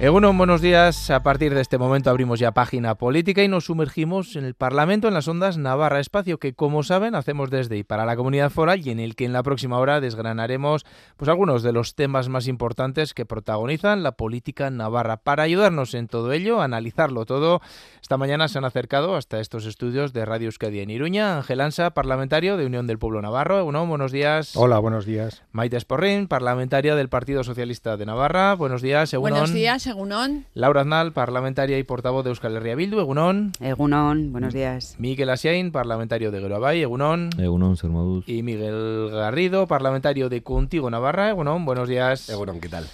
Egunon, buenos días. A partir de este momento abrimos ya página política y nos sumergimos en el Parlamento en las ondas Navarra, espacio que, como saben, hacemos desde y para la comunidad foral y en el que en la próxima hora desgranaremos pues algunos de los temas más importantes que protagonizan la política navarra. Para ayudarnos en todo ello, analizarlo todo, esta mañana se han acercado hasta estos estudios de Radio Euskadi en Iruña, Ángel Ansa, parlamentario de Unión del Pueblo Navarro. Egunon, buenos días. Hola, buenos días. Maite Esporrín, parlamentaria del Partido Socialista de Navarra. Buenos días, Egunon. Buenos días. Egunon. Laura Aznal, parlamentaria y portavoz de Euskal Herria Bildu, Egunon. Egunon, buenos días. Miguel Asiain, parlamentario de Geroabay, Egunon. Egunon, Sermaduz. Y Miguel Garrido, parlamentario de Contigo Navarra, Egunon, buenos días. Egunon, ¿qué tal?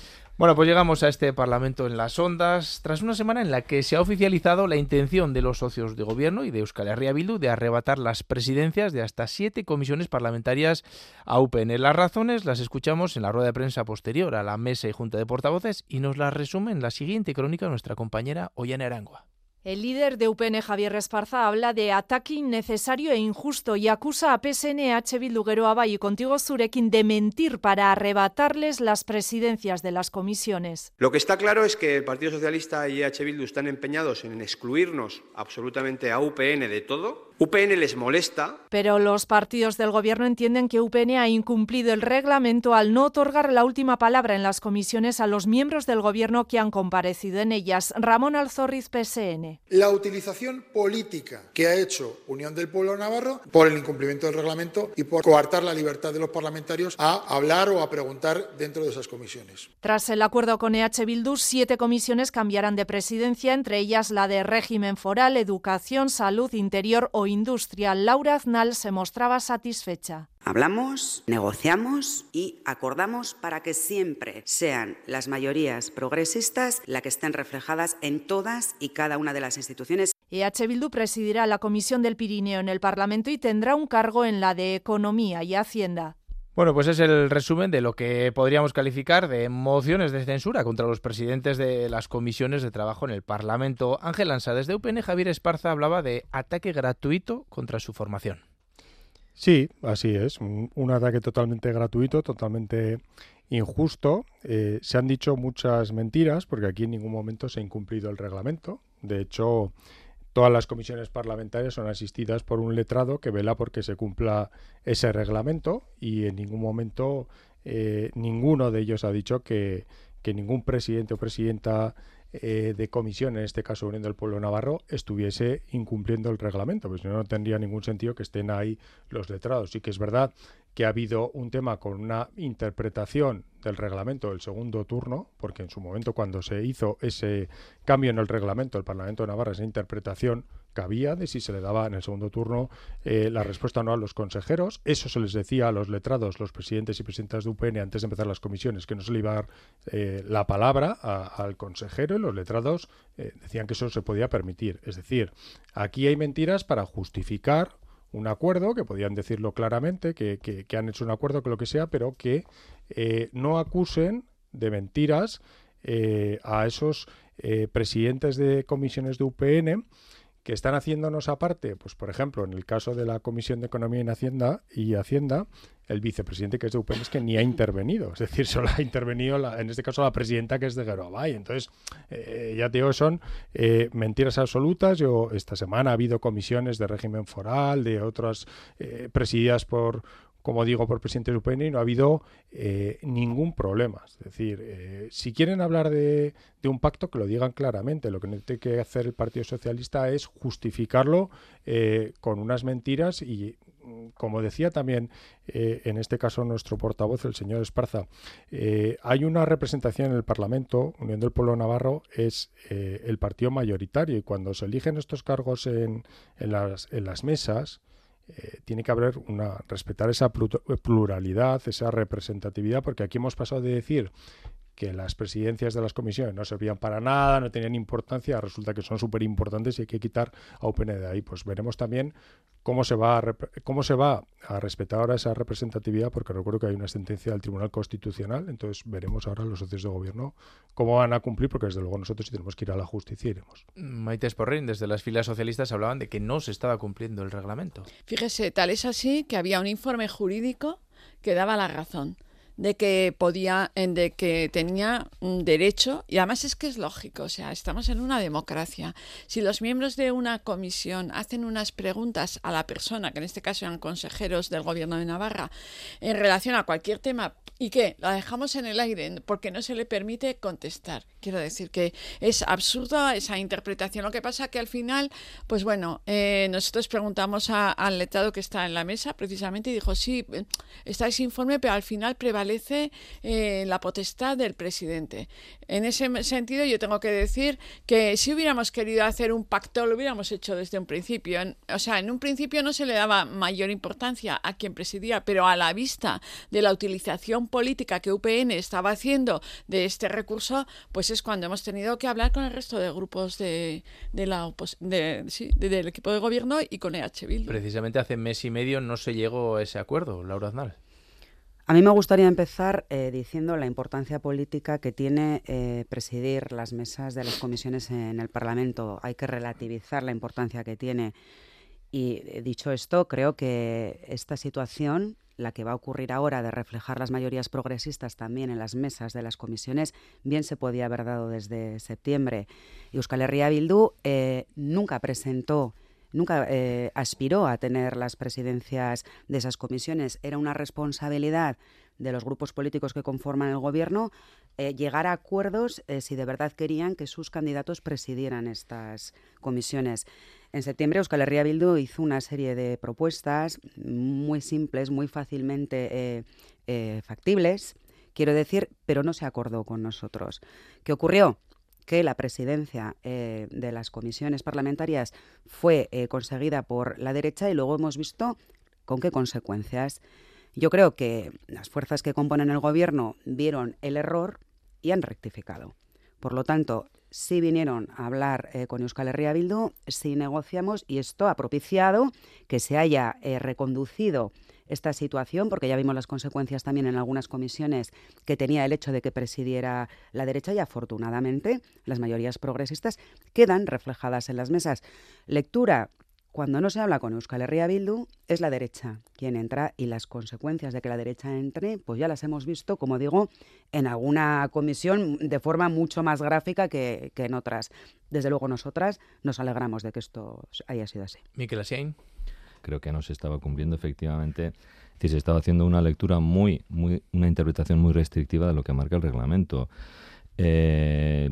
Bueno, pues llegamos a este Parlamento en las ondas tras una semana en la que se ha oficializado la intención de los socios de gobierno y de Euskal Herria Bildu de arrebatar las presidencias de hasta siete comisiones parlamentarias a UPN. Las razones las escuchamos en la rueda de prensa posterior a la mesa y junta de portavoces y nos las resume en la siguiente crónica nuestra compañera Ollana Arangua. El líder de UPN, Javier Esparza, habla de ataque innecesario e injusto y acusa a PSN, H. Bildu, Geroa y Contigo Zurekin de mentir para arrebatarles las presidencias de las comisiones. Lo que está claro es que el Partido Socialista y H. Bildu están empeñados en excluirnos absolutamente a UPN de todo UPN les molesta. Pero los partidos del gobierno entienden que UPN ha incumplido el reglamento al no otorgar la última palabra en las comisiones a los miembros del gobierno que han comparecido en ellas. Ramón Alzorriz, PSN. La utilización política que ha hecho Unión del Pueblo Navarro por el incumplimiento del reglamento y por coartar la libertad de los parlamentarios a hablar o a preguntar dentro de esas comisiones. Tras el acuerdo con EH Bildu, siete comisiones cambiarán de presidencia, entre ellas la de régimen foral, educación, salud, interior o industria, Laura Aznal se mostraba satisfecha. Hablamos, negociamos y acordamos para que siempre sean las mayorías progresistas las que estén reflejadas en todas y cada una de las instituciones. EH Bildu presidirá la Comisión del Pirineo en el Parlamento y tendrá un cargo en la de Economía y Hacienda. Bueno, pues es el resumen de lo que podríamos calificar de mociones de censura contra los presidentes de las comisiones de trabajo en el Parlamento. Ángel Ansa, desde UPN, Javier Esparza hablaba de ataque gratuito contra su formación. Sí, así es. Un, un ataque totalmente gratuito, totalmente injusto. Eh, se han dicho muchas mentiras porque aquí en ningún momento se ha incumplido el reglamento. De hecho, Todas las comisiones parlamentarias son asistidas por un letrado que vela porque se cumpla ese reglamento y en ningún momento eh, ninguno de ellos ha dicho que, ningún presidente o presidenta eh, de comisión, en este caso Unión del Pueblo Navarro, estuviese incumpliendo el reglamento, pues no tendría ningún sentido que estén ahí los letrados. Sí que es verdad que ha habido un tema con una interpretación del reglamento del segundo turno, porque en su momento cuando se hizo ese cambio en el reglamento del Parlamento de Navarra, esa interpretación cabía de si se le daba en el segundo turno eh, la respuesta o no a los consejeros. Eso se les decía a los letrados, los presidentes y presidentas de UPN antes de empezar las comisiones, que no se le iba a dar eh, la palabra al consejero y los letrados eh, decían que eso se podía permitir. Es decir, aquí hay mentiras para justificar un acuerdo, que podían decirlo claramente, que, que, han hecho un acuerdo, que lo que sea, pero que eh, no acusen de mentiras eh, a esos eh, presidentes de comisiones de UPN que están haciéndonos aparte, pues por ejemplo, en el caso de la Comisión de Economía y Hacienda, y Hacienda el vicepresidente que es de UPN es que ni ha intervenido, es decir, solo ha intervenido en este caso la presidenta que es de Gerobay. Entonces, eh, ya te digo, son eh, mentiras absolutas. Yo esta semana ha habido comisiones de régimen foral, de otras eh, presididas por como digo, por presidente y no ha habido eh, ningún problema. Es decir, eh, si quieren hablar de, un pacto, que lo digan claramente. Lo que tiene que hacer el Partido Socialista es justificarlo eh, con unas mentiras y como decía también eh, en este caso nuestro portavoz, el señor Esparza, hay una representación en el Parlamento, Unión del Pueblo Navarro es el partido mayoritario y cuando se eligen estos cargos en, en, las, en las mesas, tiene que haber una respetar esa pluralidad, esa representatividad, porque aquí hemos pasado de decir que las presidencias de las comisiones no servían para nada, no tenían importancia, resulta que son súper importantes y hay que quitar a UPN de ahí. Pues veremos también cómo se va a, cómo se va a respetar ahora esa representatividad, porque recuerdo que hay una sentencia del Tribunal Constitucional, entonces veremos ahora los socios de gobierno cómo van a cumplir, porque desde luego nosotros sí tenemos que ir a la justicia iremos. Maite Esporrín, desde las filas socialistas hablaban de que no se estaba cumpliendo el reglamento. Fíjese, tal es así que había un informe jurídico que daba la razón de que podía, de que tenía derecho, y además es que es lógico, o sea, estamos en una democracia. Si los miembros de una comisión hacen unas preguntas a la persona, que en este caso eran consejeros del gobierno de Navarra, en relación a cualquier tema, y que la dejamos en el aire porque no se le permite contestar. Quiero decir que es absurda esa interpretación. Lo que pasa que al final, pues bueno, eh, nosotros preguntamos al letrado que está en la mesa precisamente y dijo, sí, está ese informe, pero al final prevalece eh, la potestad del presidente. En ese sentido, yo tengo que decir que si hubiéramos querido hacer un pacto, lo hubiéramos hecho desde un principio. o sea, en un principio no se le daba mayor importancia a quien presidía, pero a la vista de la utilización política que UPN estaba haciendo de este recurso, pues es cuando hemos tenido que hablar con el resto de grupos de, la del equipo de gobierno y con EH Bildu. Precisamente hace mes y medio no se llegó a ese acuerdo, Laura Aznal. A mí me gustaría empezar eh, diciendo la importancia política que tiene eh, presidir las mesas de las comisiones en el Parlamento. Hay que relativizar la importancia que tiene. Y eh, dicho esto, creo que esta situación, la que va a ocurrir ahora de reflejar las mayorías progresistas también en las mesas de las comisiones, bien se podía haber dado desde septiembre. Y Euskal Herria Bildu nunca presentó nunca eh, aspiró a tener las presidencias de esas comisiones. Era una responsabilidad de los grupos políticos que conforman el gobierno eh, llegar a acuerdos eh, si de verdad querían que sus candidatos presidieran estas comisiones. En septiembre Euskal Herria Bildu hizo una serie de propuestas muy simples, muy fácilmente factibles, quiero decir, pero no se acordó con nosotros. ¿Qué ocurrió? Que la presidencia eh, de las comisiones parlamentarias fue eh, conseguida por la derecha y luego hemos visto con qué consecuencias. Yo creo que las fuerzas que componen el gobierno vieron el error y han rectificado. Por lo tanto, sí vinieron a hablar eh, con Euskal Herria Bildu, sí negociamos y esto ha propiciado que se haya reconducido esta situación, porque ya vimos las consecuencias también en algunas comisiones que tenía el hecho de que presidiera la derecha y afortunadamente las mayorías progresistas quedan reflejadas en las mesas. Lectura cuando no se habla con Euskal Herria Bildu, es la derecha quien entra y las consecuencias de que la derecha entre, pues ya las hemos visto, como digo, en alguna comisión de forma mucho más gráfica que, en otras. Desde luego nosotras nos alegramos de que esto haya sido así. Miquel Asiain creo que no se estaba cumpliendo efectivamente. Es se estaba haciendo una lectura muy, muy, una interpretación muy restrictiva de lo que marca el reglamento. Eh,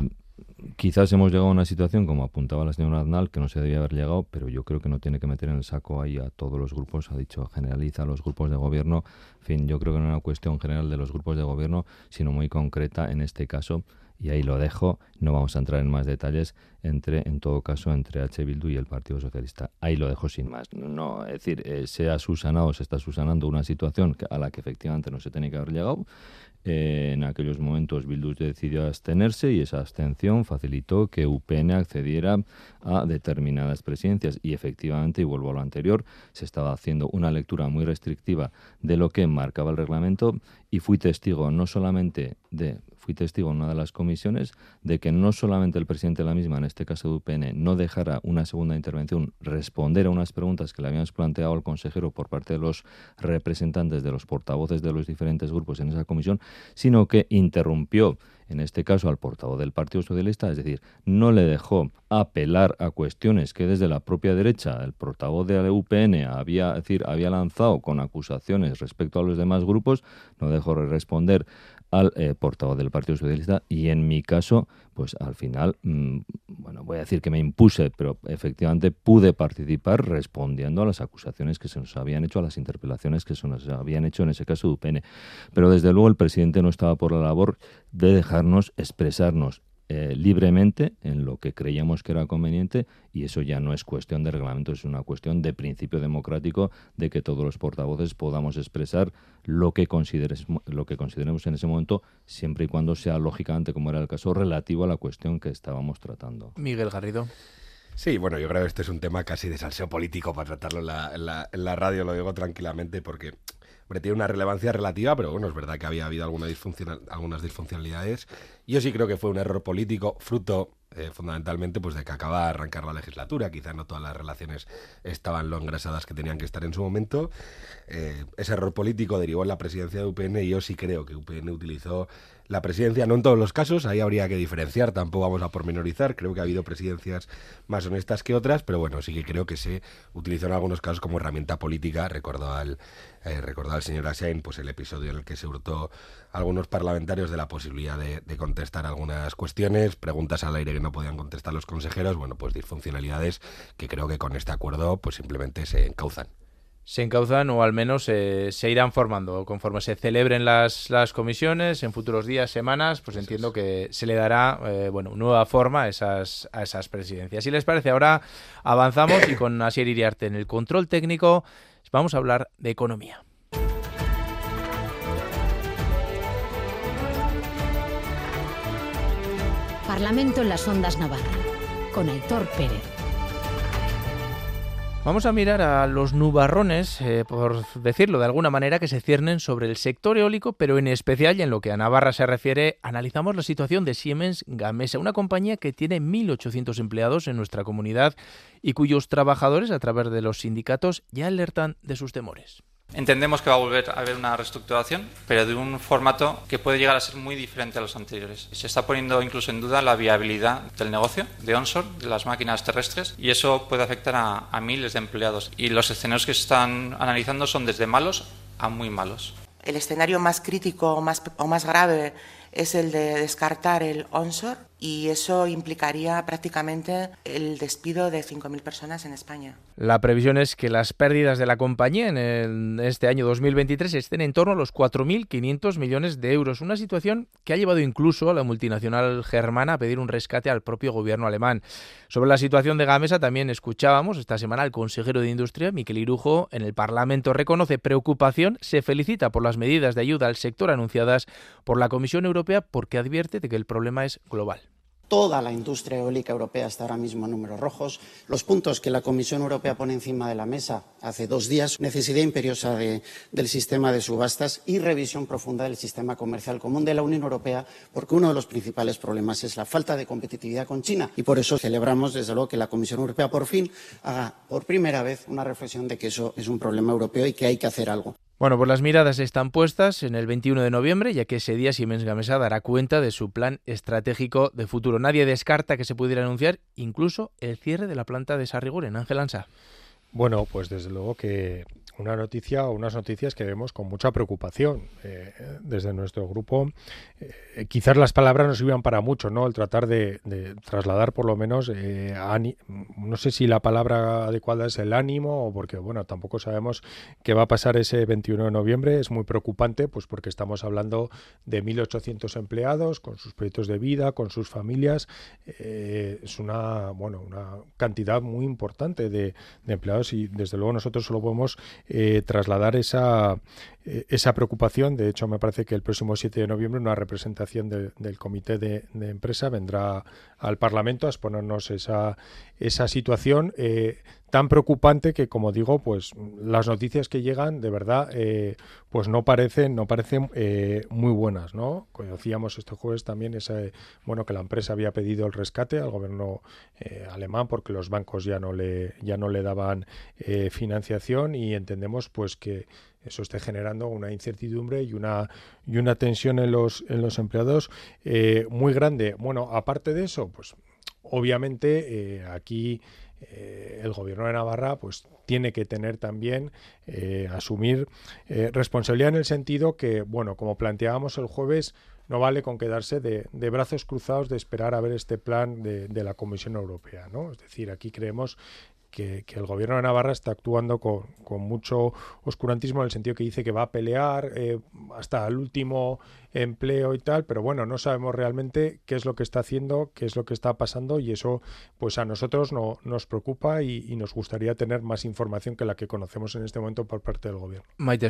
quizás hemos llegado a una situación, como apuntaba la señora Aznal, que no se debía haber llegado, pero yo creo que no tiene que meter en el saco ahí a todos los grupos, ha dicho, generaliza a los grupos de gobierno. En fin, yo creo que no es una cuestión general de los grupos de gobierno, sino muy concreta en este caso y ahí lo dejo, no vamos a entrar en más detalles entre, en todo caso, entre H. Bildu y el Partido Socialista. Ahí lo dejo sin más. No, es decir, eh, se ha susanado, se está susanando una situación a la que efectivamente no se tenía que haber llegado. Eh, en aquellos momentos Bildu decidió abstenerse y esa abstención facilitó que UPN accediera a determinadas presidencias y efectivamente, y vuelvo a lo anterior, se estaba haciendo una lectura muy restrictiva de lo que marcaba el reglamento y fui testigo no solamente de fui testigo en una de las comisiones de que no solamente el presidente de la misma, en este caso de UPN, no dejara una segunda intervención responder a unas preguntas que le habíamos planteado al consejero por parte de los representantes de los portavoces de los diferentes grupos en esa comisión, sino que interrumpió en este caso al portavoz del Partido Socialista, es decir, no le dejó apelar a cuestiones que desde la propia derecha el portavoz de la UPN había, decir, había lanzado con acusaciones respecto a los demás grupos, no dejó responder al eh, portavoz del Partido Socialista y en mi caso, pues al final, mm, bueno, voy a decir que me impuse, pero efectivamente pude participar respondiendo a las acusaciones que se nos habían hecho, a las interpelaciones que se nos habían hecho en ese caso de. Pero desde luego el presidente no estaba por la labor de dejarnos expresarnos eh, libremente en lo que creíamos que era conveniente y eso ya no es cuestión de reglamento, es una cuestión de principio democrático de que todos los portavoces podamos expresar lo que, consideres, lo que consideremos en ese momento, siempre y cuando sea lógicamente, como era el caso, relativo a la cuestión que estábamos tratando. Miguel Garrido. Sí, bueno, yo creo que este es un tema casi de salseo político para tratarlo en la, en la radio, lo digo tranquilamente, porque tiene una relevancia relativa, pero bueno, es verdad que había habido algunas disfuncionalidades. Yo sí creo que fue un error político, fruto eh, fundamentalmente pues de que acaba de arrancar la legislatura. Quizá no todas las relaciones estaban lo engrasadas que tenían que estar en su momento. Eh, ese error político derivó en la presidencia de UPN y yo sí creo que UPN utilizó la presidencia, no en todos los casos, ahí habría que diferenciar, tampoco vamos a pormenorizar, creo que ha habido presidencias más honestas que otras, pero bueno, sí que creo que se utilizó en algunos casos como herramienta política, recordó al, eh, al señor Assain pues el episodio en el que se hurtó a algunos parlamentarios de la posibilidad de, de contestar algunas cuestiones, preguntas al aire que no podían contestar los consejeros, bueno, pues disfuncionalidades que creo que con este acuerdo pues simplemente se encauzan se encauzan o al menos eh, se irán formando. Conforme se celebren las, las, comisiones en futuros días, semanas, pues entiendo que se le dará eh, bueno, nueva forma a esas, a esas presidencias. Si les parece, ahora avanzamos y con Asier Iriarte en el control técnico vamos a hablar de economía. Parlamento en las Ondas Navarra, con Aitor Pérez. Vamos a mirar a los nubarrones, eh, por decirlo de alguna manera, que se ciernen sobre el sector eólico, pero en especial y en lo que a Navarra se refiere, analizamos la situación de Siemens Gamesa, una compañía que tiene 1.800 empleados en nuestra comunidad y cuyos trabajadores, a través de los sindicatos, ya alertan de sus temores. Entendemos que va a volver a haber una reestructuración, pero de un formato que puede llegar a ser muy diferente a los anteriores. Se está poniendo incluso en duda la viabilidad del negocio de onshore, de las máquinas terrestres, y eso puede afectar a, miles de empleados. Y los escenarios que se están analizando son desde malos a muy malos. El escenario más crítico o más, o más grave es el de descartar el onshore y eso implicaría prácticamente el despido de 5.000 personas en España. La previsión es que las pérdidas de la compañía en este año 2023 estén en torno a los 4.500 millones de euros, una situación que ha llevado incluso a la multinacional germana a pedir un rescate al propio gobierno alemán. Sobre la situación de Gamesa también escuchábamos esta semana al consejero de Industria, Miquel Irujo, en el Parlamento reconoce preocupación, se felicita por las medidas de ayuda al sector anunciadas por la Comisión Europea porque advierte de que el problema es global. Toda la industria eólica europea está ahora mismo en números rojos. Los puntos que la Comisión Europea pone encima de la mesa hace dos días, necesidad imperiosa del sistema de subastas y revisión profunda del sistema comercial común de la Unión Europea, porque uno de los principales problemas es la falta de competitividad con China. Y por eso celebramos, desde luego, que la Comisión Europea por fin haga por primera vez una reflexión de que eso es un problema europeo y que hay que hacer algo. Bueno, pues las miradas están puestas en el 21 de noviembre, ya que ese día Siemens Gamesa dará cuenta de su plan estratégico de futuro. Nadie descarta que se pudiera anunciar incluso el cierre de la planta de Sarrigur en Ángel Ansa. Bueno, pues desde luego que una noticia o unas noticias que vemos con mucha preocupación eh, desde nuestro grupo. Eh, quizás las palabras no sirvan para mucho, ¿no? El tratar de, trasladar por lo menos, eh, no sé si la palabra adecuada es el ánimo o porque, bueno, tampoco sabemos qué va a pasar ese 21 de noviembre. Es muy preocupante, pues porque estamos hablando de 1.800 empleados con sus proyectos de vida, con sus familias. es una, bueno, una cantidad muy importante de, de empleados y desde luego nosotros solo podemos eh, trasladar esa, eh, esa preocupación. De hecho, me parece que el próximo 7 de noviembre una representación del comité de, empresa vendrá al Parlamento a exponernos esa, esa situación eh, tan preocupante que, como digo, pues las noticias que llegan de verdad pues no parecen no parecen muy buenas, ¿no? Conocíamos este jueves también ese, bueno que la empresa había pedido el rescate al gobierno alemán porque los bancos ya no le ya no le daban financiación y entendemos pues que eso esté generando una incertidumbre y una y una tensión en los en los empleados eh, muy grande. Bueno, aparte de eso, pues obviamente eh, aquí eh, el gobierno de Navarra pues tiene que tener también asumir responsabilidad en el sentido que bueno como planteábamos el jueves no vale con quedarse de, de brazos cruzados de esperar a ver este plan de, de, la Comisión Europea no es decir aquí creemos que, el gobierno de Navarra está actuando con, mucho oscurantismo en el sentido que dice que va a pelear eh, hasta el último empleo y tal, pero bueno, no sabemos realmente qué es lo que está haciendo, qué es lo que está pasando y eso pues a nosotros no, nos preocupa y, nos gustaría tener más información que la que conocemos en este momento por parte del gobierno. Maite.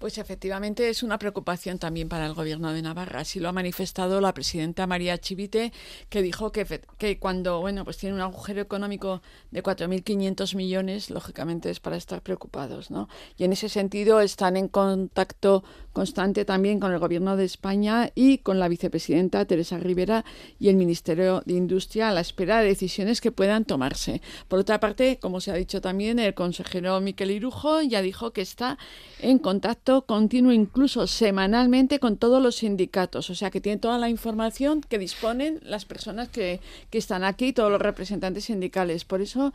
Pues efectivamente es una preocupación también para el gobierno de Navarra. Así lo ha manifestado la presidenta María Chivite, que dijo que, que cuando bueno pues tiene un agujero económico de 4.500 millones, lógicamente es para estar preocupados. ¿no? Y en ese sentido están en contacto constante también con el gobierno de España y con la vicepresidenta Teresa Rivera y el Ministerio de Industria a la espera de decisiones que puedan tomarse. Por otra parte, como se ha dicho también, el consejero Miquel Irujo ya dijo que está en contacto continuo, incluso semanalmente, con todos los sindicatos. O sea, que tiene toda la información que disponen las personas que, que están aquí, todos los representantes sindicales. Por eso,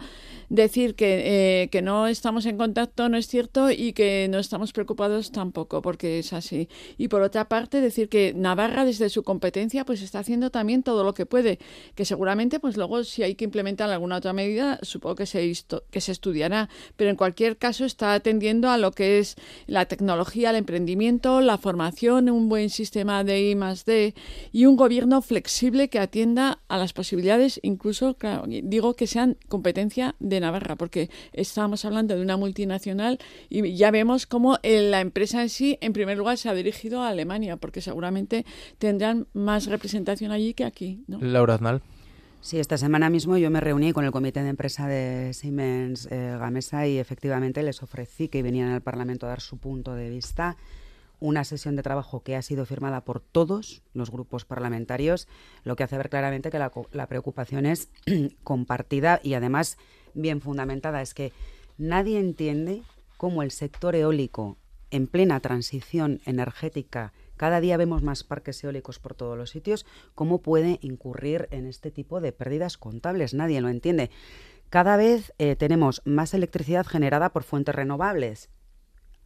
decir que, eh, que no estamos en contacto no es cierto y que no estamos preocupados tampoco, porque es así. Y por otra parte, decir que Navarra, desde su competencia, pues está haciendo también todo lo que puede, que seguramente, pues luego, si hay que implementar alguna otra medida, supongo que se, que se estudiará. Pero en cualquier caso, está atendiendo a lo que es la tecnología el emprendimiento, la formación, un buen sistema de I más D y un gobierno flexible que atienda a las posibilidades, incluso, digo que sean competencia de Navarra, porque estamos hablando de una multinacional y ya vemos cómo eh, la empresa en sí, en primer lugar, se ha dirigido a Alemania, porque seguramente tendrán más representación allí que aquí. ¿no? Laura Aznal. Sí, esta semana mismo yo me reuní con el comité de empresa de Siemens eh, Gamesa y efectivamente les ofrecí que venían al Parlamento a dar su punto de vista. Una sesión de trabajo que ha sido firmada por todos los grupos parlamentarios, lo que hace ver claramente que la preocupación es compartida y además bien fundamentada. Es que nadie entiende cómo el sector eólico en plena transición energética cada día vemos más parques eólicos por todos los sitios, ¿cómo puede incurrir en este tipo de pérdidas contables? Nadie lo entiende. Cada vez eh, tenemos más electricidad generada por fuentes renovables,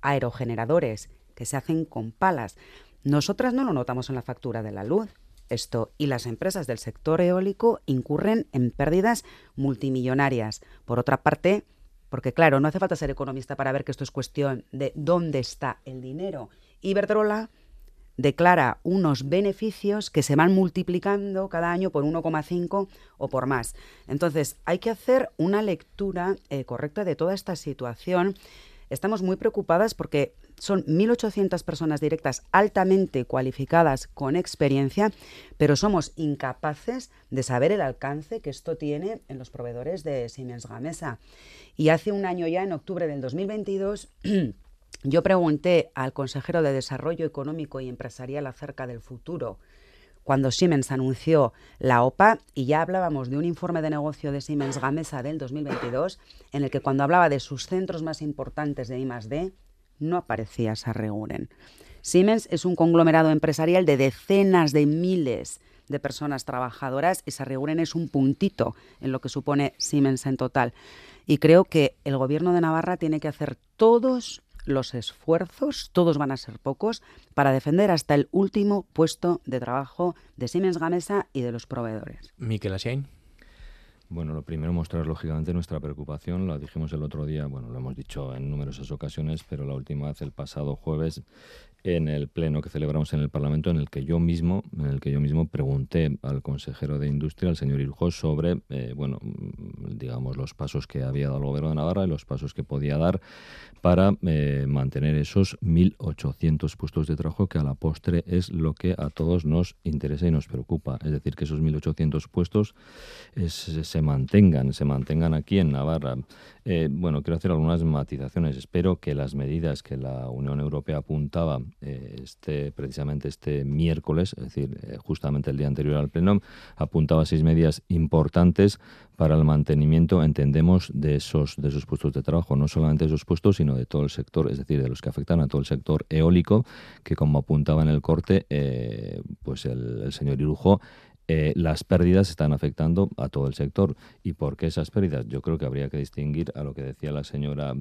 aerogeneradores, que se hacen con palas. Nosotras no lo notamos en la factura de la luz. Esto y las empresas del sector eólico incurren en pérdidas multimillonarias. Por otra parte, porque claro, no hace falta ser economista para ver que esto es cuestión de dónde está el dinero. Iberdrola declara unos beneficios que se van multiplicando cada año por 1,5 o por más. Entonces, hay que hacer una lectura eh, correcta de toda esta situación. Estamos muy preocupadas porque son 1.800 personas directas altamente cualificadas con experiencia, pero somos incapaces de saber el alcance que esto tiene en los proveedores de Siemens Gamesa. Y hace un año ya, en octubre del 2022, Yo pregunté al consejero de Desarrollo Económico y Empresarial acerca del futuro cuando Siemens anunció la OPA y ya hablábamos de un informe de negocio de Siemens Gamesa del 2022 en el que cuando hablaba de sus centros más importantes de I+D no aparecía Sarreguren. Siemens es un conglomerado empresarial de decenas de miles de personas trabajadoras y Sarreguren es un puntito en lo que supone Siemens en total. Y creo que el gobierno de Navarra tiene que hacer todos los esfuerzos, todos van a ser pocos, para defender hasta el último puesto de trabajo de Siemens Gamesa y de los proveedores. Miquel Asiain. Bueno, lo primero mostrar lógicamente nuestra preocupación, lo dijimos el otro día, bueno, lo hemos dicho en numerosas ocasiones, pero la última vez el pasado jueves en el pleno que celebramos en el Parlamento, en el que yo mismo, en el que yo mismo pregunté al consejero de Industria, al señor Irjo, sobre, eh, bueno, mm, digamos, los pasos que había dado el Gobierno de Navarra y los pasos que podía dar para eh, mantener esos 1.800 puestos de trabajo que a la postre es lo que a todos nos interesa y nos preocupa. Es decir, que esos 1.800 puestos se mantengan, se mantengan aquí en Navarra. Eh, bueno, quiero hacer algunas matizaciones. Espero que las medidas que la Unión Europea apuntaba eh, este, precisamente este miércoles, es decir, eh, justamente el día anterior al Pleno, apuntaba seis medidas importantes para el mantenimiento, entendemos, de esos, de esos puestos de trabajo, no solamente de esos puestos, sino de todo el sector, es decir, de los que afectan a todo el sector eólico, que como apuntaba en el corte, pues el, el señor Irujo, eh, las pérdidas están afectando a todo el sector. ¿Y por qué esas pérdidas? Yo creo que habría que distinguir a lo que decía la señora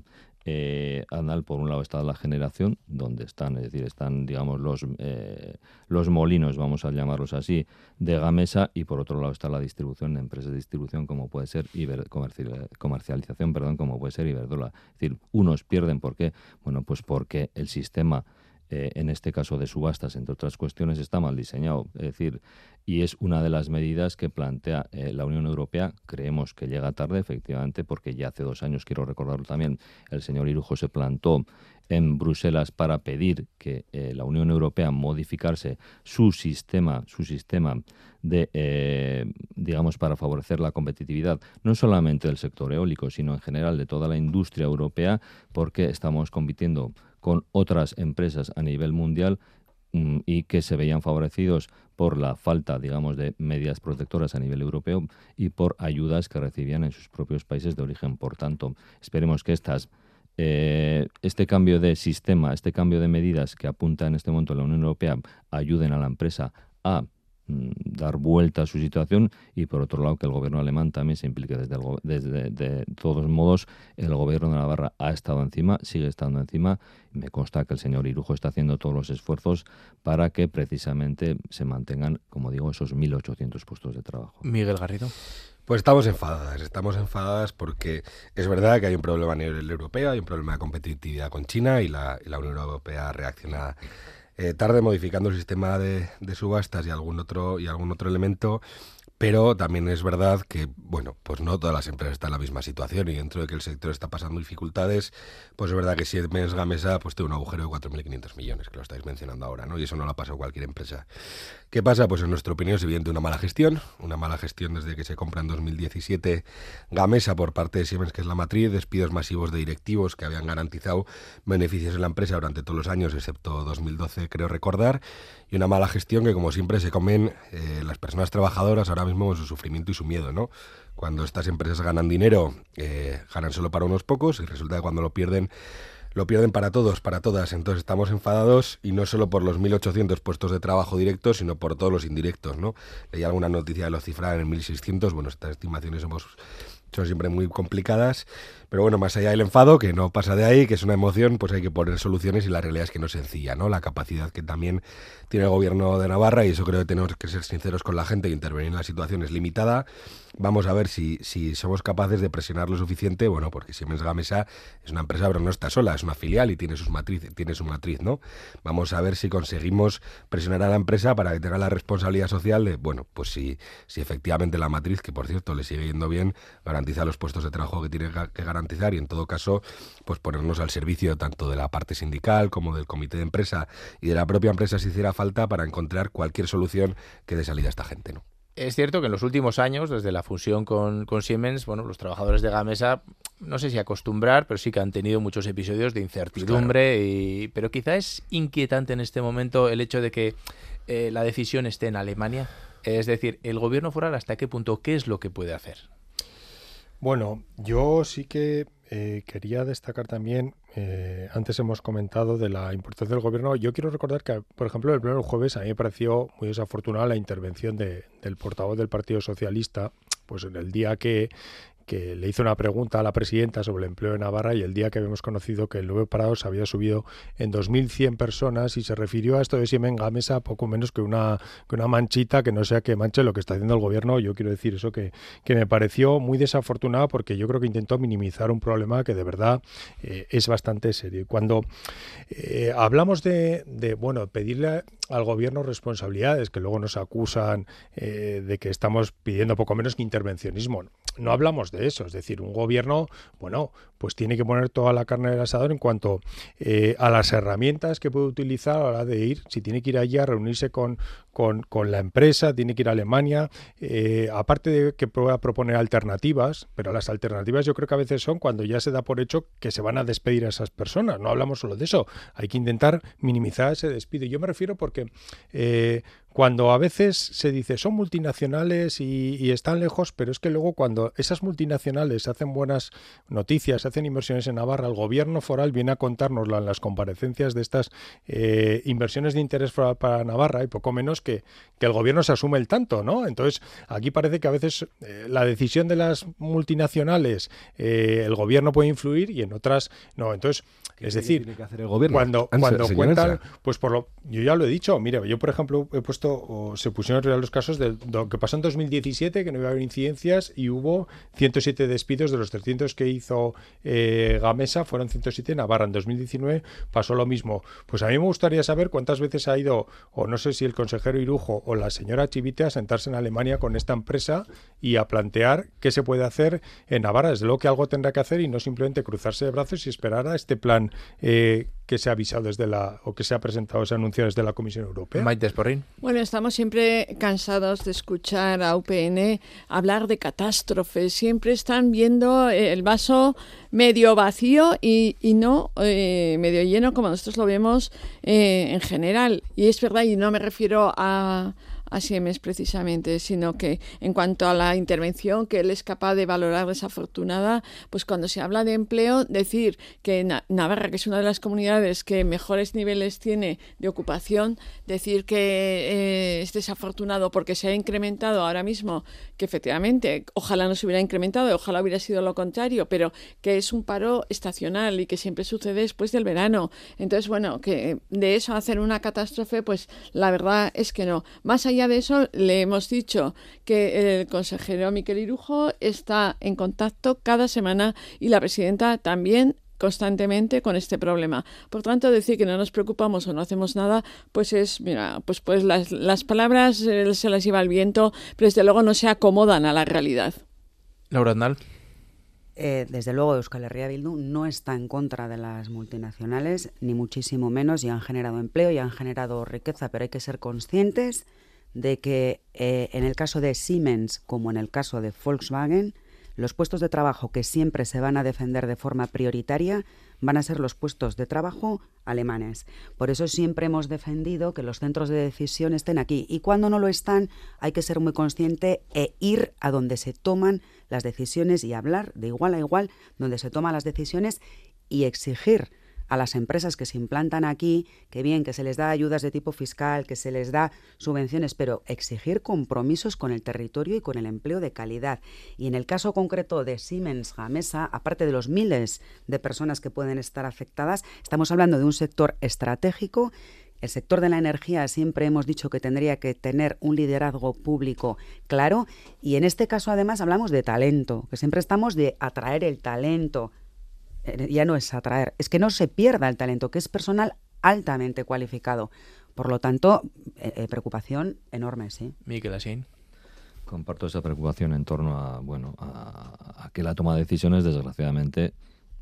eh, Anal. Por un lado está la generación, donde están, es decir, están, digamos, los, eh, los molinos, vamos a llamarlos así, de Gamesa, y por otro lado está la distribución, empresas de distribución como puede ser Iber, comercialización, perdón, como puede ser Iberdrola. Es decir, unos pierden, ¿por qué? Bueno, pues porque el sistema eh, en este caso de subastas, entre otras cuestiones, está mal diseñado. Es decir, y es una de las medidas que plantea eh, la Unión Europea. Creemos que llega tarde, efectivamente, porque ya hace dos años, quiero recordarlo también, el señor Irujo se plantó en Bruselas para pedir que eh, la Unión Europea modificarse su sistema, su sistema de, digamos, para favorecer la competitividad, no solamente del sector eólico, sino en general de toda la industria europea, porque estamos compitiendo con otras empresas a nivel mundial mm, y que se veían favorecidos por la falta, digamos, de medidas protectoras a nivel europeo y por ayudas que recibían en sus propios países de origen. Por tanto, esperemos que estas eh, este cambio de sistema, este cambio de medidas que apunta en este momento la Unión Europea ayuden a la empresa a dar vuelta a su situación y por otro lado que el gobierno alemán también se implique desde, desde de todos modos el gobierno de Navarra ha estado encima sigue estando encima. Y me consta que el señor Irujo está haciendo todos los esfuerzos para que precisamente se mantengan como digo esos 1.800 puestos de trabajo. Miguel Garrido. Pues estamos enfadadas, estamos enfadadas porque es verdad que hay un problema a nivel europeo, hay un problema de competitividad con China y la, y la Unión Europea reacciona eh, tarde modificando el sistema de, de, subastas y algún otro y algún otro elemento pero también es verdad que, bueno, pues no todas las empresas están en la misma situación y dentro de que el sector está pasando dificultades, pues es verdad que Siemens Gamesa pues tiene un agujero de 4.500 millones, que lo estáis mencionando ahora, ¿no? Y eso no lo ha pasado cualquier empresa. ¿Qué pasa? Pues en nuestra opinión es evidente una mala gestión, una mala gestión desde que se compra en 2017 Gamesa por parte de Siemens, que es la matriz, despidos masivos de directivos que habían garantizado beneficios en la empresa durante todos los años, excepto 2012, creo recordar, y una mala gestión que, como siempre, se comen eh, las personas trabajadoras ahora mismo su sufrimiento y su miedo, ¿no? Cuando estas empresas ganan dinero, eh, ganan solo para unos pocos y resulta que cuando lo pierden, lo pierden para todos, para todas. Entonces estamos enfadados y no solo por los 1.800 puestos de trabajo directos, sino por todos los indirectos, ¿no? Leí alguna noticia de lo cifraban en 1.600, bueno, estas estimaciones hemos son siempre muy complicadas, pero bueno, más allá del enfado, que no pasa de ahí, que es una emoción, pues hay que poner soluciones y la realidad es que no es sencilla, ¿no? La capacidad que también tiene el gobierno de Navarra, y eso creo que tenemos que ser sinceros con la gente e intervenir en la situación es limitada. Vamos a ver si, si somos capaces de presionar lo suficiente, bueno, porque Siemens Gamesa es una empresa, pero no está sola, es una filial y tiene, sus matriz, tiene su matriz, ¿no? Vamos a ver si conseguimos presionar a la empresa para que tenga la responsabilidad social de, bueno, pues si, si efectivamente la matriz, que por cierto le sigue yendo bien, garantiza los puestos de trabajo que tiene que garantizar y en todo caso pues ponernos al servicio tanto de la parte sindical como del comité de empresa y de la propia empresa si hiciera falta para encontrar cualquier solución que dé salida a esta gente, ¿no? Es cierto que en los últimos años, desde la fusión con, Siemens, bueno, los trabajadores de Gamesa, no sé si acostumbrar, pero sí que han tenido muchos episodios de incertidumbre, y, pero quizá es inquietante en este momento el hecho de que eh, la decisión esté en Alemania. Es decir, el gobierno foral, ¿hasta qué punto? ¿Qué es lo que puede hacer? Bueno, yo sí que eh, quería destacar también, eh, antes hemos comentado de la importancia del gobierno, yo quiero recordar que, por ejemplo, el primer jueves a mí me pareció muy desafortunada la intervención de, del portavoz del Partido Socialista, pues en el día que, que le hizo una pregunta a la presidenta sobre el empleo en Navarra y el día que habíamos conocido que el nuevo parados había subido en 2.100 personas y se refirió a esto de Siemens Gamesa poco menos que una, que una manchita que no sea que manche lo que está haciendo el gobierno. Yo quiero decir eso que, que me pareció muy desafortunado porque yo creo que intentó minimizar un problema que de verdad eh, es bastante serio. Cuando eh, hablamos de, de, bueno, pedirle al gobierno responsabilidades que luego nos acusan eh, de que estamos pidiendo poco menos que intervencionismo, no hablamos de eso. Es decir, un gobierno, bueno, pues tiene que poner toda la carne del asador en cuanto eh, a las herramientas que puede utilizar a la hora de ir, si tiene que ir allí a reunirse con, con, la empresa, tiene que ir a Alemania, eh, aparte de que pueda proponer alternativas, pero las alternativas yo creo que a veces son cuando ya se da por hecho que se van a despedir a esas personas, no hablamos solo de eso, hay que intentar minimizar ese despido. Yo me refiero porque eh, cuando a veces se dice son multinacionales y, están lejos, pero es que luego cuando esas multinacionales hacen buenas noticias, hacen inversiones en Navarra, el gobierno foral viene a contárnoslo en las comparecencias de estas eh, inversiones de interés foral para Navarra y poco menos que, el gobierno se asume el tanto, ¿no? Entonces, aquí parece que a veces eh, la decisión de las multinacionales eh, el gobierno puede influir y en otras no. Entonces, es decir, que hacer el gobierno? cuando, cuando cuentan, pues por lo, yo ya lo he dicho, mire, yo por ejemplo he puesto o se pusieron realidad los casos de lo que pasó en 2017, que no iba a haber incidencias y hubo 107 despidos de los 300 que hizo eh, Gamesa, fueron 107 en Navarra. En 2019 pasó lo mismo. Pues a mí me gustaría saber cuántas veces ha ido, o no sé si el consejero Irujo o la señora Chivite, a sentarse en Alemania con esta empresa y a plantear qué se puede hacer en Navarra. Desde luego que algo tendrá que hacer y no simplemente cruzarse de brazos y esperar a este plan eh, que se ha avisado desde la o que se ha presentado, se ha anunciado desde la Comisión Europea. Maite Sporrín. Bueno, estamos siempre cansados de escuchar a UPN hablar de catástrofes. Siempre están viendo eh, el vaso medio vacío y, no eh, medio lleno como nosotros lo vemos eh, en general. Y es verdad, y no me refiero a a Siemens precisamente, sino que en cuanto a la intervención que él es capaz de valorar desafortunada, pues cuando se habla de empleo, decir que Navarra, que es una de las comunidades que mejores niveles tiene de ocupación, decir que eh, es desafortunado porque se ha incrementado ahora mismo, que efectivamente ojalá no se hubiera incrementado, ojalá hubiera sido lo contrario, pero que es un paro estacional y que siempre sucede después del verano. Entonces, bueno, que de eso hacer una catástrofe, pues la verdad es que no. Más allá de eso, le hemos dicho que el consejero Miquel Irujo está en contacto cada semana y la presidenta también constantemente con este problema. Por tanto, decir que no nos preocupamos o no hacemos nada, pues es, mira, pues, pues las, las palabras eh, se las lleva el viento, pero desde luego no se acomodan a la realidad. Laura Andal. Eh, desde luego, Euskal Herria Bildu no está en contra de las multinacionales, ni muchísimo menos, y han generado empleo y han generado riqueza, pero hay que ser conscientes de que eh, en el caso de Siemens como en el caso de Volkswagen, los puestos de trabajo que siempre se van a defender de forma prioritaria van a ser los puestos de trabajo alemanes. Por eso siempre hemos defendido que los centros de decisión estén aquí. Y cuando no lo están, hay que ser muy consciente e ir a donde se toman las decisiones y hablar de igual a igual donde se toman las decisiones y exigir a las empresas que se implantan aquí, que bien, que se les da ayudas de tipo fiscal, que se les da subvenciones, pero exigir compromisos con el territorio y con el empleo de calidad. Y en el caso concreto de Siemens Gamesa, aparte de los miles de personas que pueden estar afectadas, estamos hablando de un sector estratégico. El sector de la energía siempre hemos dicho que tendría que tener un liderazgo público claro. Y en este caso además hablamos de talento, que siempre estamos de atraer el talento, ya no es atraer, es que no se pierda el talento, que es personal altamente cualificado. Por lo tanto, eh, eh, preocupación enorme, sí. Miguel Asín. Comparto esa preocupación en torno a, bueno, a, que la toma de decisiones, desgraciadamente,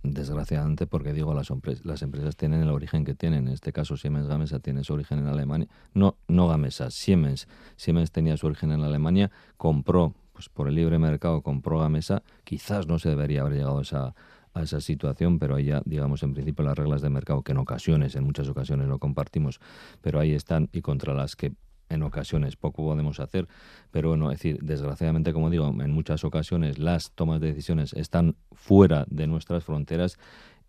desgraciadamente, porque digo, las, las empresas tienen el origen que tienen. En este caso, Siemens Gamesa tiene su origen en Alemania. No, no Gamesa, Siemens. Siemens tenía su origen en Alemania, compró, pues por el libre mercado, compró Gamesa. Quizás no se debería haber llegado a esa a esa situación, pero ahí ya, digamos, en principio las reglas de mercado, que en ocasiones, en muchas ocasiones lo compartimos, pero ahí están y contra las que en ocasiones poco podemos hacer, pero bueno, es decir, desgraciadamente, como digo, en muchas ocasiones las tomas de decisiones están fuera de nuestras fronteras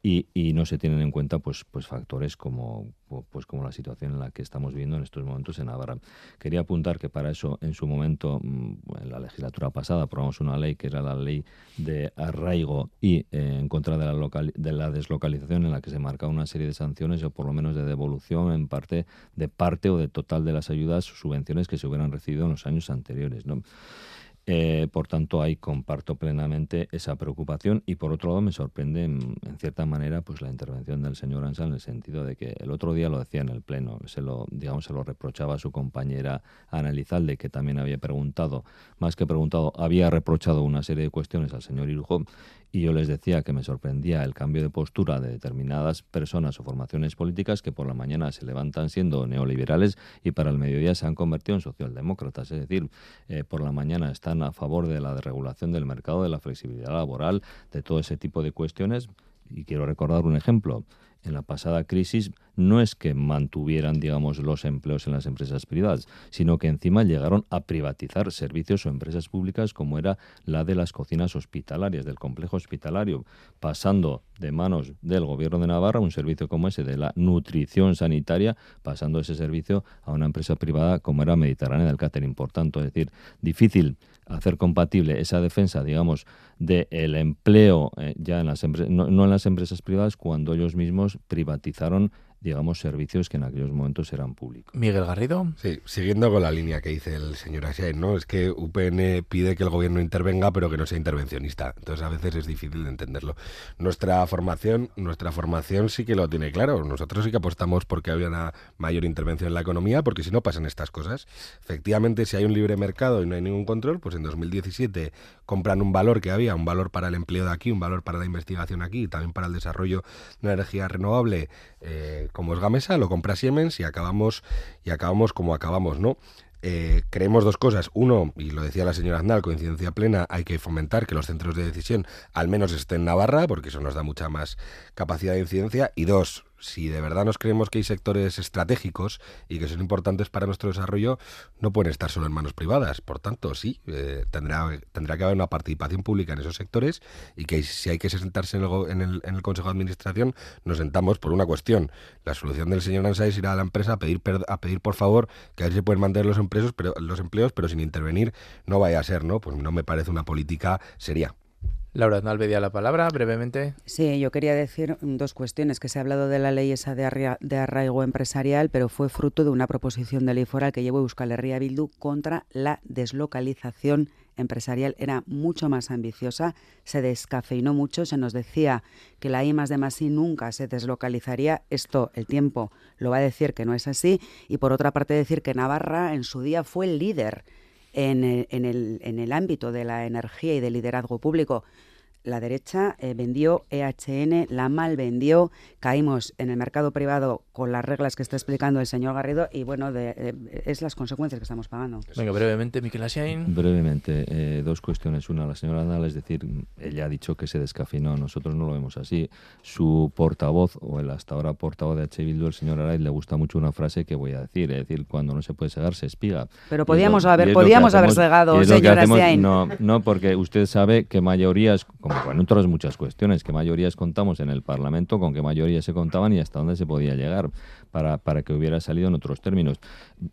y, y, no se tienen en cuenta pues, pues factores como, pues como la situación en la que estamos viviendo en estos momentos en Navarra. Quería apuntar que para eso, en su momento, mm, en la legislatura pasada, aprobamos una ley que era la ley de arraigo y eh, en contra de la, de la deslocalización, en la que se marcaba una serie de sanciones o por lo menos de devolución en parte de parte o de total de las ayudas o subvenciones que se hubieran recibido en los años anteriores. ¿no? Eh, por tanto, ahí comparto plenamente esa preocupación y por otro lado me sorprende en, cierta manera pues la intervención del señor Ansa en el sentido de que el otro día lo decía en el pleno, se lo digamos se lo reprochaba a su compañera Ana Elizalde que también había preguntado, más que preguntado, había reprochado una serie de cuestiones al señor Irujo y yo les decía que me sorprendía el cambio de postura de determinadas personas o formaciones políticas que por la mañana se levantan siendo neoliberales y para el mediodía se han convertido en socialdemócratas. Es decir, eh, por la mañana están a favor de la desregulación del mercado, de la flexibilidad laboral, de todo ese tipo de cuestiones. Y quiero recordar un ejemplo en la pasada crisis no es que mantuvieran, digamos, los empleos en las empresas privadas, sino que encima llegaron a privatizar servicios o empresas públicas como era la de las cocinas hospitalarias, del complejo hospitalario, pasando de manos del gobierno de Navarra un servicio como ese de la nutrición sanitaria, pasando ese servicio a una empresa privada como era Mediterránea del Catering. Por tanto, es decir, difícil hacer compatible esa defensa, digamos, del empleo eh, ya en las empresas, no, en las empresas privadas cuando ellos mismos privatizaron digamos, servicios que en aquellos momentos eran públicos. Miguel Garrido. Sí, siguiendo con la línea que dice el señor Asiain, ¿no? Es que UPN pide que el gobierno intervenga, pero que no sea intervencionista. Entonces a veces es difícil de entenderlo. Nuestra formación, nuestra formación sí que lo tiene claro. Nosotros sí que apostamos porque haya una mayor intervención en la economía, porque si no pasan estas cosas. Efectivamente, si hay un libre mercado y no hay ningún control, pues en 2017 compran un valor que había, un valor para el empleo de aquí, un valor para la investigación aquí y también para el desarrollo de energía renovable eh, como es Gamesa, lo compra Siemens y acabamos, y acabamos como acabamos, ¿no? Eh, creemos dos cosas. Uno, y lo decía la señora Aznal, coincidencia plena, hay que fomentar que los centros de decisión al menos estén en Navarra, porque eso nos da mucha más capacidad de incidencia. Y dos, si de verdad nos creemos que hay sectores estratégicos y que son importantes para nuestro desarrollo, no pueden estar solo en manos privadas. Por tanto, sí, eh, tendrá, tendrá que haber una participación pública en esos sectores y que si hay que sentarse en el, en el, Consejo de Administración, nos sentamos por una cuestión. La solución del señor Ansá es ir a la empresa a pedir, a pedir por favor que a ver si pueden mantener los, empleos, pero, los empleos, pero sin intervenir no vaya a ser, ¿no? Pues no me parece una política seria. Laura Aznal pedía la palabra brevemente. Sí, yo quería decir dos cuestiones, que se ha hablado de la ley esa de, arraigo empresarial, pero fue fruto de una proposición de ley foral que llevó Euskal Herria Bildu contra la deslocalización empresarial. Era mucho más ambiciosa, se descafeinó mucho, se nos decía que la I más de más I nunca se deslocalizaría. Esto, el tiempo lo va a decir que no es así. Y por otra parte decir que Navarra en su día fue el líder en el, en, el, en el ámbito de la energía y del liderazgo público la derecha eh, vendió EHN, la mal vendió, caímos en el mercado privado con las reglas que está explicando el señor Garrido y bueno, de, es las consecuencias que estamos pagando. Venga, brevemente, Miquel Asiain. Brevemente, eh, dos cuestiones. Una, la señora Nadal, es decir, ella ha dicho que se descafeinó, nosotros no lo vemos así. Su portavoz, o el hasta ahora portavoz de H. Bildu, el señor Araiz, le gusta mucho una frase que voy a decir, es decir, cuando no se puede segar, se espiga. Pero podíamos haber, podíamos haber segado, señora Asiain. No, no, porque usted sabe que mayorías, como en otras muchas cuestiones, qué mayorías contamos en el Parlamento, con qué mayorías se contaban y hasta dónde se podía llegar para, para que hubiera salido en otros términos.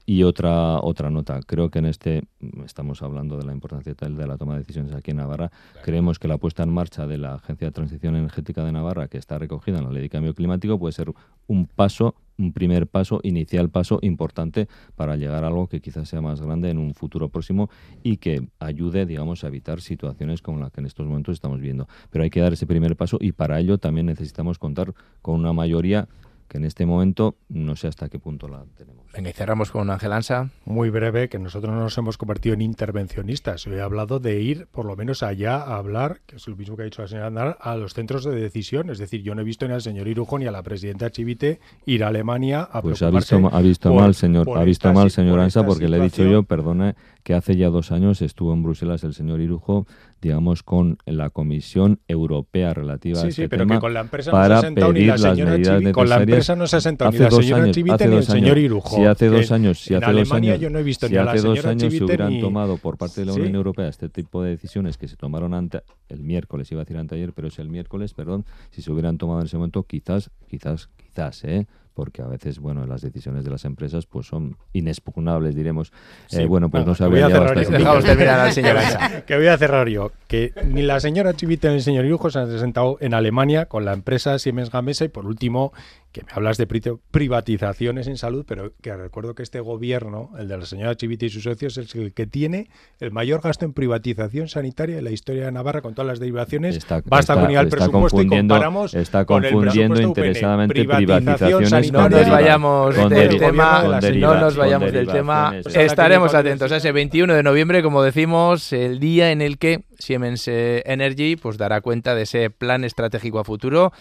Y otra, otra nota, creo que en este, estamos hablando de la importancia tal de la toma de decisiones aquí en Navarra, creemos que la puesta en marcha de la Agencia de Transición Energética de Navarra, que está recogida en la Ley de Cambio Climático, puede ser un paso un primer paso, inicial paso importante para llegar a algo que quizás sea más grande en un futuro próximo y que ayude, digamos, a evitar situaciones como la que en estos momentos estamos viendo. Pero hay que dar ese primer paso y para ello también necesitamos contar con una mayoría que en este momento no sé hasta qué punto la tenemos. Venga, y cerramos con Ángel Ansa. Muy breve, que nosotros no nos hemos convertido en intervencionistas. Yo he hablado de ir, por lo menos allá, a hablar, que es lo mismo que ha dicho la señora Andar, a los centros de decisión. Es decir, yo no he visto ni al señor Irujo ni a la presidenta Chivite ir a Alemania a Pues ha visto, ha visto mal, señor, ha visto mal, señor Ansa, porque le he dicho yo, perdone, que hace ya dos años estuvo en Bruselas el señor Irujo digamos, con la Comisión Europea relativa sí, a este sí, pero tema que con la empresa para no se ha sentado pedir ni la las medidas Chivi- con la necesarias. empresa no se ha sentado ni Hace la dos señora años, Chivite ni el señor. Irujo. Si hace dos años, si hace dos años, yo no he visto si ni a la hace dos años se Chivite hubieran ni- tomado por parte de la Sí. Unión Europea este tipo de decisiones que se tomaron ante el miércoles, iba a decir anteayer, pero es el miércoles, perdón, si se hubieran tomado en ese momento, quizás, quizás, quizás, ¿eh? Porque a veces, bueno, las decisiones de las empresas pues son inexpugnables, diremos. Sí, Eh, bueno, pues no se que voy habría a llegado cerrar hasta yo. ese Dejamos punto. terminar al señor Ansa. que voy a cerrar yo. Que ni la señora Chivite ni el señor Irujo se han sentado en Alemania con la empresa Siemens Gamesa y por último que me hablas de pri- privatizaciones en salud, pero que recuerdo que este gobierno, el de la señora Chivite y sus socios, es el que tiene el mayor gasto en privatización sanitaria de la historia de Navarra con todas las derivaciones. Está- Basta está- con ir al está presupuesto y comparamos está con el confundiendo presupuesto UPN. interesadamente privatizaciones sanitaria. No nos vayamos con del tema, con no nos con vayamos del tema. Estaremos atentos a ese 21 de noviembre, como decimos, el día en el que Siemens Energy pues dará cuenta de ese plan estratégico a futuro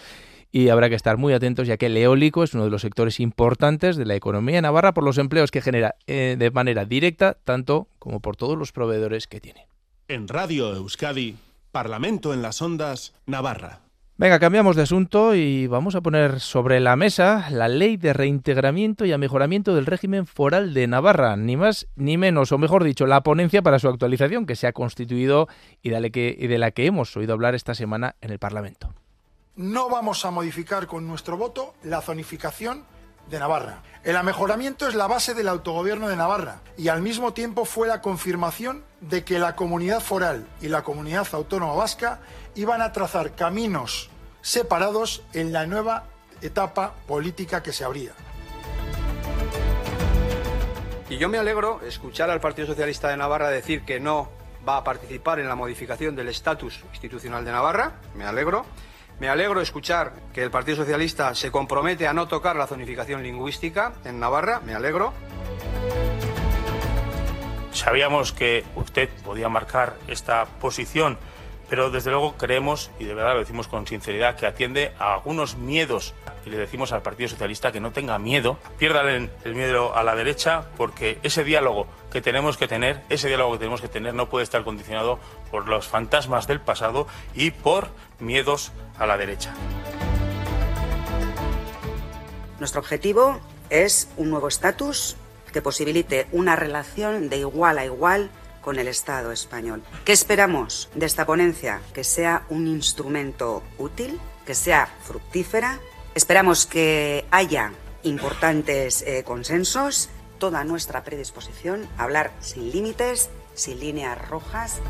y habrá que estar muy atentos ya que el eólico es uno de los sectores importantes de la economía Navarra por los empleos que genera eh, de manera directa, tanto como por todos los proveedores que tiene. En Radio Euskadi, Parlamento en las Ondas, Navarra. Venga, cambiamos de asunto y vamos a poner sobre la mesa la ley de reintegramiento y amejoramiento del régimen foral de Navarra, ni más ni menos, o mejor dicho, la ponencia para su actualización que se ha constituido y de la que, y de la que hemos oído hablar esta semana en el Parlamento. No vamos a modificar con nuestro voto la zonificación de Navarra. El amejoramiento es la base del autogobierno de Navarra y al mismo tiempo fue la confirmación de que la comunidad foral y la comunidad autónoma vasca iban a trazar caminos separados en la nueva etapa política que se abría. Y yo me alegro escuchar al Partido Socialista de Navarra decir que no va a participar en la modificación del estatus institucional de Navarra. Me alegro. Me alegro escuchar que el Partido Socialista se compromete a no tocar la zonificación lingüística en Navarra. Me alegro. Sabíamos que usted podía marcar esta posición, pero desde luego creemos, y de verdad lo decimos con sinceridad, que atiende a algunos miedos. Y le decimos al Partido Socialista que no tenga miedo, pierdan el miedo a la derecha, porque ese diálogo que tenemos que tener, ese diálogo que tenemos que tener no puede estar condicionado por los fantasmas del pasado y por miedos a la derecha. Nuestro objetivo es un nuevo estatus que posibilite una relación de igual a igual con el Estado español. ¿Qué esperamos de esta ponencia? Que sea un instrumento útil, que sea fructífera. Esperamos que haya importantes eh, consensos, toda nuestra predisposición a hablar sin límites, sin líneas rojas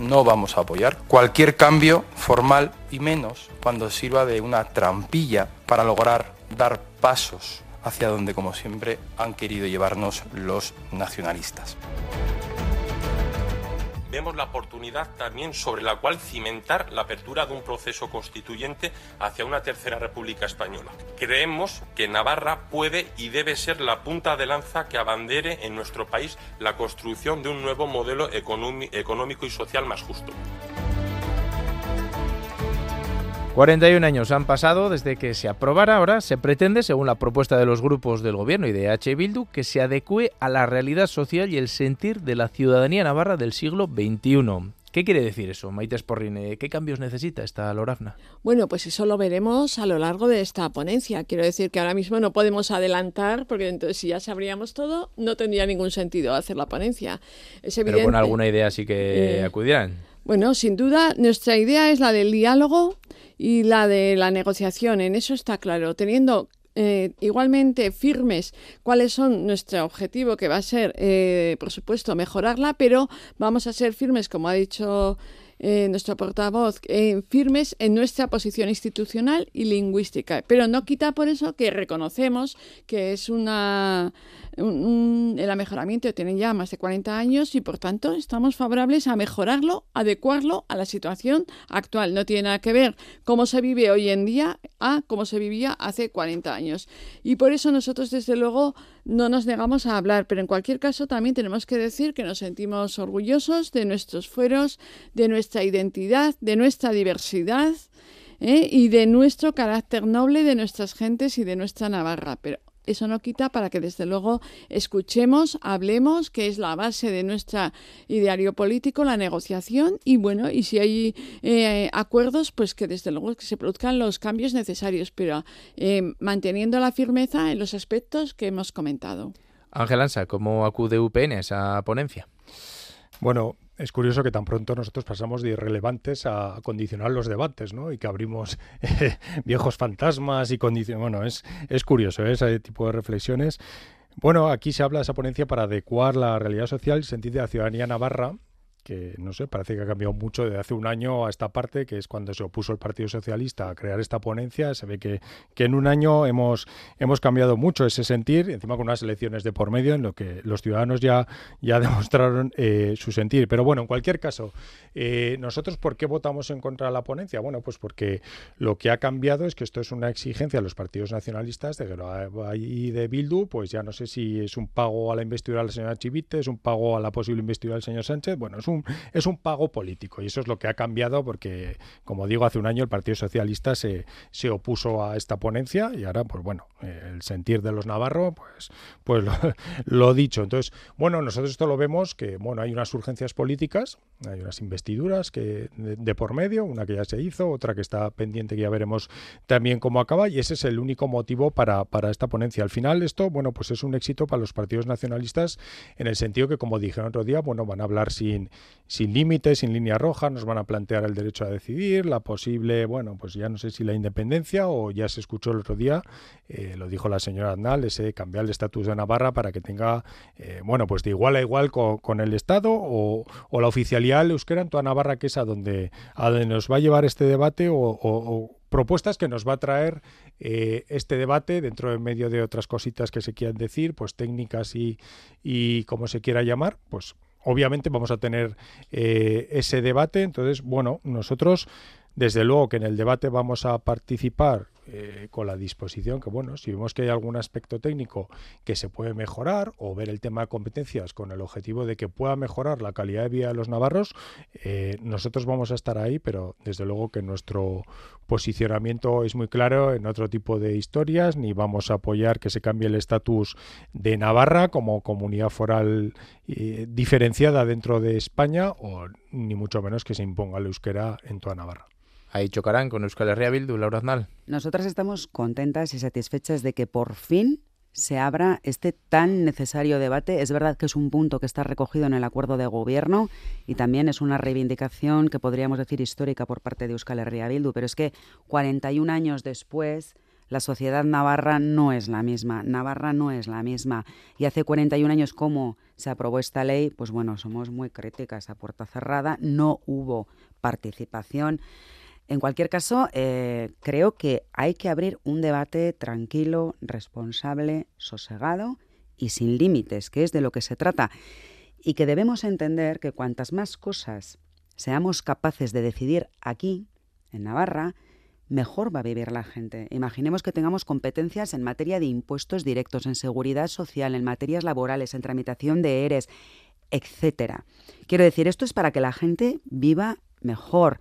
no vamos a apoyar cualquier cambio formal y menos cuando sirva de una trampilla para lograr dar pasos hacia donde, como siempre, han querido llevarnos los nacionalistas vemos la oportunidad también sobre la cual cimentar la apertura de un proceso constituyente hacia una tercera república española. Creemos que Navarra puede y debe ser la punta de lanza que abandere en nuestro país la construcción de un nuevo modelo económico y social más justo. 41 años han pasado desde que se aprobara. Ahora se pretende, según la propuesta de los grupos del gobierno y de H. Bildu, que se adecue a la realidad social y el sentir de la ciudadanía navarra del siglo XXI. ¿Qué quiere decir eso, Maite Sporrine? ¿Qué cambios necesita esta Lorafna? Bueno, pues eso lo veremos a lo largo de esta ponencia. Quiero decir que ahora mismo no podemos adelantar, porque entonces si ya sabríamos todo, no tendría ningún sentido hacer la ponencia. Es evidente, Pero con alguna idea sí que eh, acudirán. Bueno, sin duda, nuestra idea es la del diálogo y la de la negociación. En eso está claro, teniendo eh, igualmente firmes cuáles son nuestro objetivo, que va a ser, eh, por supuesto, mejorarla, pero vamos a ser firmes, como ha dicho eh, nuestro portavoz, firmes en nuestra posición institucional y lingüística. Pero no quita por eso que reconocemos que es una el mejoramiento tiene ya más de 40 años y por tanto estamos favorables a mejorarlo, adecuarlo a la situación actual. No tiene nada que ver cómo se vive hoy en día a cómo se vivía hace 40 años. Y por eso nosotros desde luego no nos negamos a hablar, pero en cualquier caso también tenemos que decir que nos sentimos orgullosos de nuestros fueros, de nuestra identidad, de nuestra diversidad. ¿eh? y de nuestro carácter noble de nuestras gentes y de nuestra Navarra. Pero eso no quita para que desde luego escuchemos, hablemos, que es la base de nuestro ideario político, la negociación y bueno, y si hay eh, acuerdos, pues que desde luego que se produzcan los cambios necesarios, pero eh, manteniendo la firmeza en los aspectos que hemos comentado. Ángel Ansa, ¿cómo acude UPN a esa ponencia? Bueno, es curioso que tan pronto nosotros pasamos de irrelevantes a condicionar los debates, ¿no? Y que abrimos viejos fantasmas y condiciones. Bueno, es, es curioso ¿eh? ese tipo de reflexiones. Bueno, aquí se habla de esa ponencia para adecuar la realidad social y sentir de la ciudadanía navarra que no sé, parece que ha cambiado mucho de hace un año a esta parte, que es cuando se opuso el Partido Socialista a crear esta ponencia. Se ve que, que en un año hemos, hemos cambiado mucho ese sentir, encima con unas elecciones de por medio en lo que los ciudadanos ya, ya demostraron eh, su sentir. Pero bueno, en cualquier caso, eh, nosotros, ¿por qué votamos en contra de la ponencia? Bueno, pues porque lo que ha cambiado es que esto es una exigencia a los partidos nacionalistas de que lo hay de Bildu, pues ya no sé si es un pago a la investidura de la señora Chivite, es un pago a la posible investidura del señor Sánchez. Bueno, un, es un pago político y eso es lo que ha cambiado porque, como digo, hace un año el Partido Socialista se, se opuso a esta ponencia y ahora, pues bueno, el sentir de los navarros, pues, pues lo, dicho. Entonces, bueno, nosotros esto lo vemos que, bueno, hay unas urgencias políticas, hay unas investiduras que de, por medio, una que ya se hizo, otra que está pendiente que ya veremos también cómo acaba y ese es el único motivo para, para esta ponencia. Al final esto, bueno, pues es un éxito para los partidos nacionalistas en el sentido que, como dije otro día, bueno, van a hablar sin, sin límites, sin línea roja, nos van a plantear el derecho a decidir, la posible, bueno, pues ya no sé si la independencia o ya se escuchó el otro día, eh, lo dijo la señora Aznal, ese cambiar el estatus de Navarra para que tenga, eh, bueno, pues de igual a igual con, el Estado o, la oficialidad euskera en toda Navarra, que es a donde, a donde nos va a llevar este debate o propuestas que nos va a traer eh, este debate dentro de medio de otras cositas que se quieran decir, pues técnicas y, y como se quiera llamar, pues obviamente vamos a tener eh, ese debate. Entonces, bueno, nosotros desde luego que en el debate vamos a participar eh, con la disposición que, bueno, si vemos que hay algún aspecto técnico que se puede mejorar o ver el tema de competencias con el objetivo de que pueda mejorar la calidad de vida de los navarros, eh, nosotros vamos a estar ahí, pero desde luego que nuestro posicionamiento es muy claro en otro tipo de historias, ni vamos a apoyar que se cambie el estatus de Navarra como comunidad foral eh, diferenciada dentro de España, o ni mucho menos que se imponga el euskera en toda Navarra. Ahí chocarán con Euskal Herria Bildu, Laura Aznal. Nosotras estamos contentas y satisfechas de que por fin se abra este tan necesario debate. Es verdad que es un punto que está recogido en el acuerdo de gobierno y también es una reivindicación que podríamos decir histórica por parte de Euskal Herria Bildu, pero es que 41 años después la sociedad navarra no es la misma, Navarra no es la misma. Y hace 41 años, ¿cómo se aprobó esta ley? Pues bueno, somos muy críticas a puerta cerrada, no hubo participación. En cualquier caso, eh, creo que hay que abrir un debate tranquilo, responsable, sosegado y sin límites, que es de lo que se trata. Y que debemos entender que cuantas más cosas seamos capaces de decidir aquí, en Navarra, mejor va a vivir la gente. Imaginemos que tengamos competencias en materia de impuestos directos, en seguridad social, en materias laborales, en tramitación de ERES, etcétera. Quiero decir, esto es para que la gente viva mejor.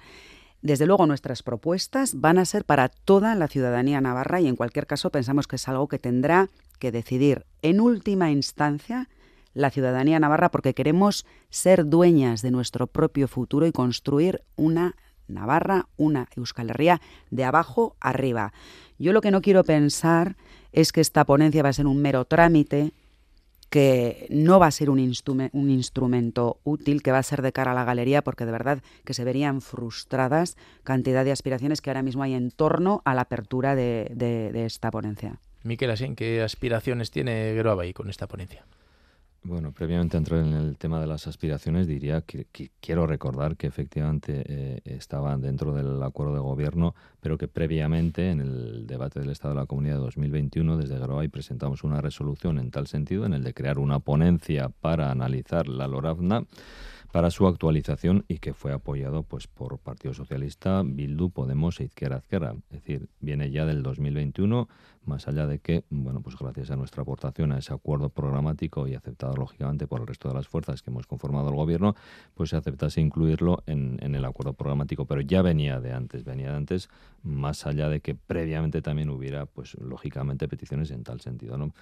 Desde luego nuestras propuestas van a ser para toda la ciudadanía navarra y en cualquier caso pensamos que es algo que tendrá que decidir en última instancia la ciudadanía navarra porque queremos ser dueñas de nuestro propio futuro y construir una Navarra, una Euskal Herria de abajo arriba. Yo lo que no quiero pensar es que esta ponencia va a ser un mero trámite que no va a ser un, un, instrumento útil, que va a ser de cara a la galería, porque de verdad que se verían frustradas cantidad de aspiraciones que ahora mismo hay en torno a la apertura de, de, esta ponencia. Miquel Asín, ¿qué aspiraciones tiene Geroabay con esta ponencia? Bueno, previamente entrar en el tema de las aspiraciones, diría que, quiero recordar que efectivamente eh, estaban dentro del acuerdo de gobierno, pero que previamente en el debate del Estado de la Comunidad de 2021 desde Garoay presentamos una resolución en tal sentido, en el de crear una ponencia para analizar la LORAFNA para su actualización y que fue apoyado pues por Partido Socialista, Bildu, Podemos e Izquierda Izquierda. Es decir, viene ya del 2021, más allá de que, bueno, pues gracias a nuestra aportación a ese acuerdo programático y aceptado lógicamente por el resto de las fuerzas que hemos conformado el gobierno, pues se aceptase incluirlo en, el acuerdo programático, pero ya venía de antes, venía de antes, más allá de que previamente también hubiera, pues lógicamente, peticiones en tal sentido. ¿no?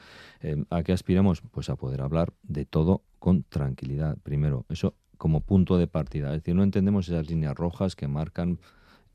Eh, ¿A qué aspiramos? Pues a poder hablar de todo con tranquilidad. Primero, eso como punto de partida. Es decir, no entendemos esas líneas rojas que marcan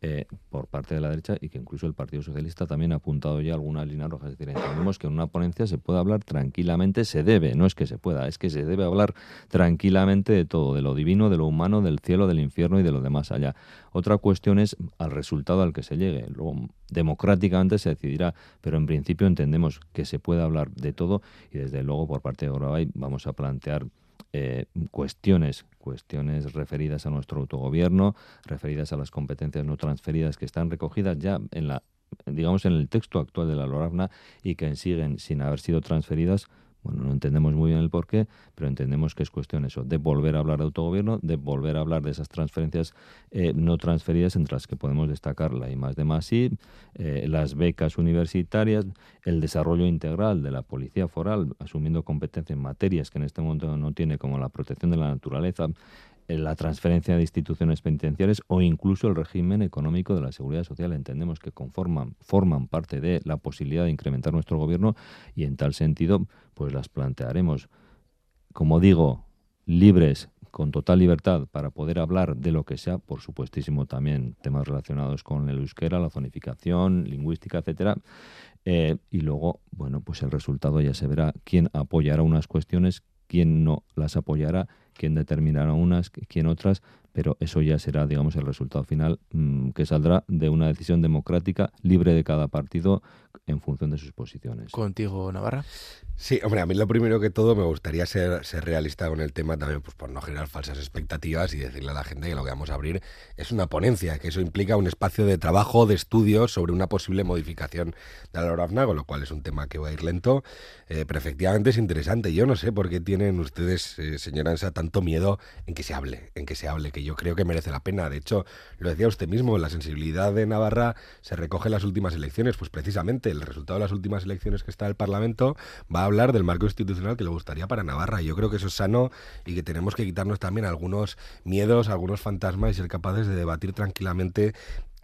eh, por parte de la derecha y que incluso el Partido Socialista también ha apuntado ya algunas líneas rojas. Es decir, entendemos que en una ponencia se puede hablar tranquilamente, se debe, no es que se pueda, es que se debe hablar tranquilamente de todo, de lo divino, de lo humano, del cielo, del infierno y de lo demás allá. Otra cuestión es al resultado al que se llegue. Luego, democráticamente se decidirá, pero en principio entendemos que se puede hablar de todo y desde luego por parte de Orabay vamos a plantear eh, cuestiones, cuestiones referidas a nuestro autogobierno, referidas a las competencias no transferidas que están recogidas ya en la digamos en el texto actual de la LORAFNA y que siguen sin haber sido transferidas bueno, no entendemos muy bien el porqué, pero entendemos que es cuestión eso, de volver a hablar de autogobierno, de volver a hablar de esas transferencias eh, no transferidas, entre las que podemos destacar la I de más I, eh, las becas universitarias, el desarrollo integral de la policía foral, asumiendo competencia en materias que en este momento no tiene, como la protección de la naturaleza, la transferencia de instituciones penitenciarias o incluso el régimen económico de la seguridad social. Entendemos que conforman, forman parte de la posibilidad de incrementar nuestro gobierno y en tal sentido pues las plantearemos, como digo, libres, con total libertad para poder hablar de lo que sea, por supuestísimo también temas relacionados con el euskera, la zonificación, lingüística, etcétera. Eh, y luego, bueno, pues el resultado ya se verá quién apoyará unas cuestiones, quién no las apoyará quién determinará unas, quién otras, pero eso ya será, digamos, el resultado final mm, que saldrá de una decisión democrática libre de cada partido en función de sus posiciones. Contigo, Navarra. Sí, hombre, a mí lo primero que todo me gustaría ser, ser realista con el tema también, pues por no generar falsas expectativas y decirle a la gente que lo que vamos a abrir es una ponencia, que eso implica un espacio de trabajo, de estudio sobre una posible modificación de la LORAFNA, con lo cual es un tema que va a ir lento, eh, pero efectivamente es interesante. Yo no sé por qué tienen ustedes, eh, señora Ansa, tanto miedo en que se hable, en que se hable, que yo creo que merece la pena. De hecho, lo decía usted mismo, la sensibilidad de Navarra se recoge en las últimas elecciones, pues precisamente el resultado de las últimas elecciones que está el Parlamento va a hablar del marco institucional que le gustaría para Navarra. Yo creo que eso es sano y que tenemos que quitarnos también algunos miedos, algunos fantasmas y ser capaces de debatir tranquilamente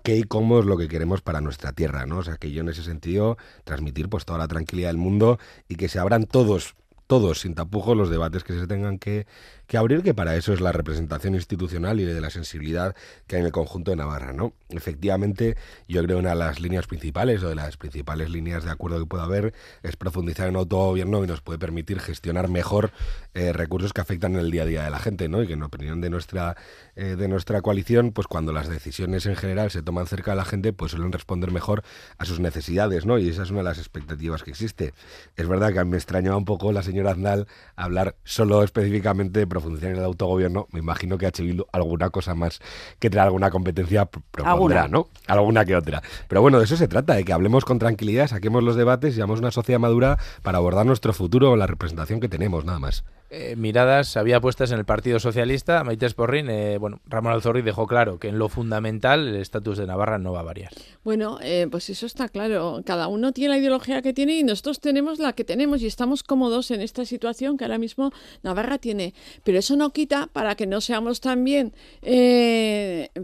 qué y cómo es lo que queremos para nuestra tierra, ¿no? O sea, que yo en ese sentido transmitir pues toda la tranquilidad del mundo y que se abran todos todos, sin tapujos, los debates que se tengan que, que abrir, que para eso es la representación institucional y de la sensibilidad que hay en el conjunto de Navarra, ¿no? Efectivamente, yo creo una de las líneas principales o de las principales líneas de acuerdo que pueda haber es profundizar en autogobierno y nos puede permitir gestionar mejor eh, recursos que afectan el día a día de la gente, ¿no? Y que en opinión de nuestra eh, de nuestra coalición, pues cuando las decisiones en general se toman cerca de la gente, pues suelen responder mejor a sus necesidades, ¿no? Y esa es una de las expectativas que existe. Es verdad que me extrañaba un poco la señora Aznal hablar solo específicamente de profundizar en el autogobierno, me imagino que H. Bildu alguna cosa más que traer alguna competencia propondrá, ¿no? Alguna que otra. Pero bueno, de eso se trata, de que hablemos con tranquilidad, saquemos los debates y seamos una sociedad madura para abordar nuestro futuro, la representación que tenemos, nada más. Eh, miradas había puestas en el Partido Socialista. Maite Sporrin, eh, bueno, Ramón Alzorri dejó claro que en lo fundamental el estatus de Navarra no va a variar. Bueno, eh, pues eso está claro. Cada uno tiene la ideología que tiene y nosotros tenemos la que tenemos y estamos cómodos en esta situación que ahora mismo Navarra tiene. Pero eso no quita para que no seamos también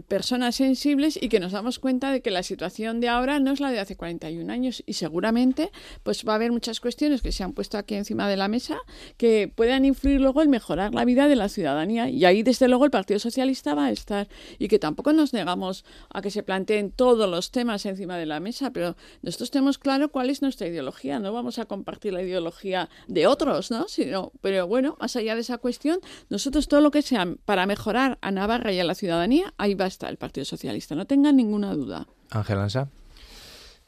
personas sensibles y que nos damos cuenta de que la situación de ahora no es la de hace 41 años y seguramente pues va a haber muchas cuestiones que se han puesto aquí encima de la mesa que puedan influir luego en mejorar la vida de la ciudadanía. Y ahí, desde luego, el Partido Socialista va a estar. Y que tampoco nos negamos a que se planteen todos los temas encima de la mesa, pero nosotros tenemos claro cuál es nuestra ideología. No vamos a compartir la ideología de otros, ¿no? Sino, pero bueno, más allá de esa cuestión, nosotros todo lo que sea para mejorar a Navarra y a la ciudadanía, ahí va a estar el Partido Socialista. No tengan ninguna duda. Ángel Ansa.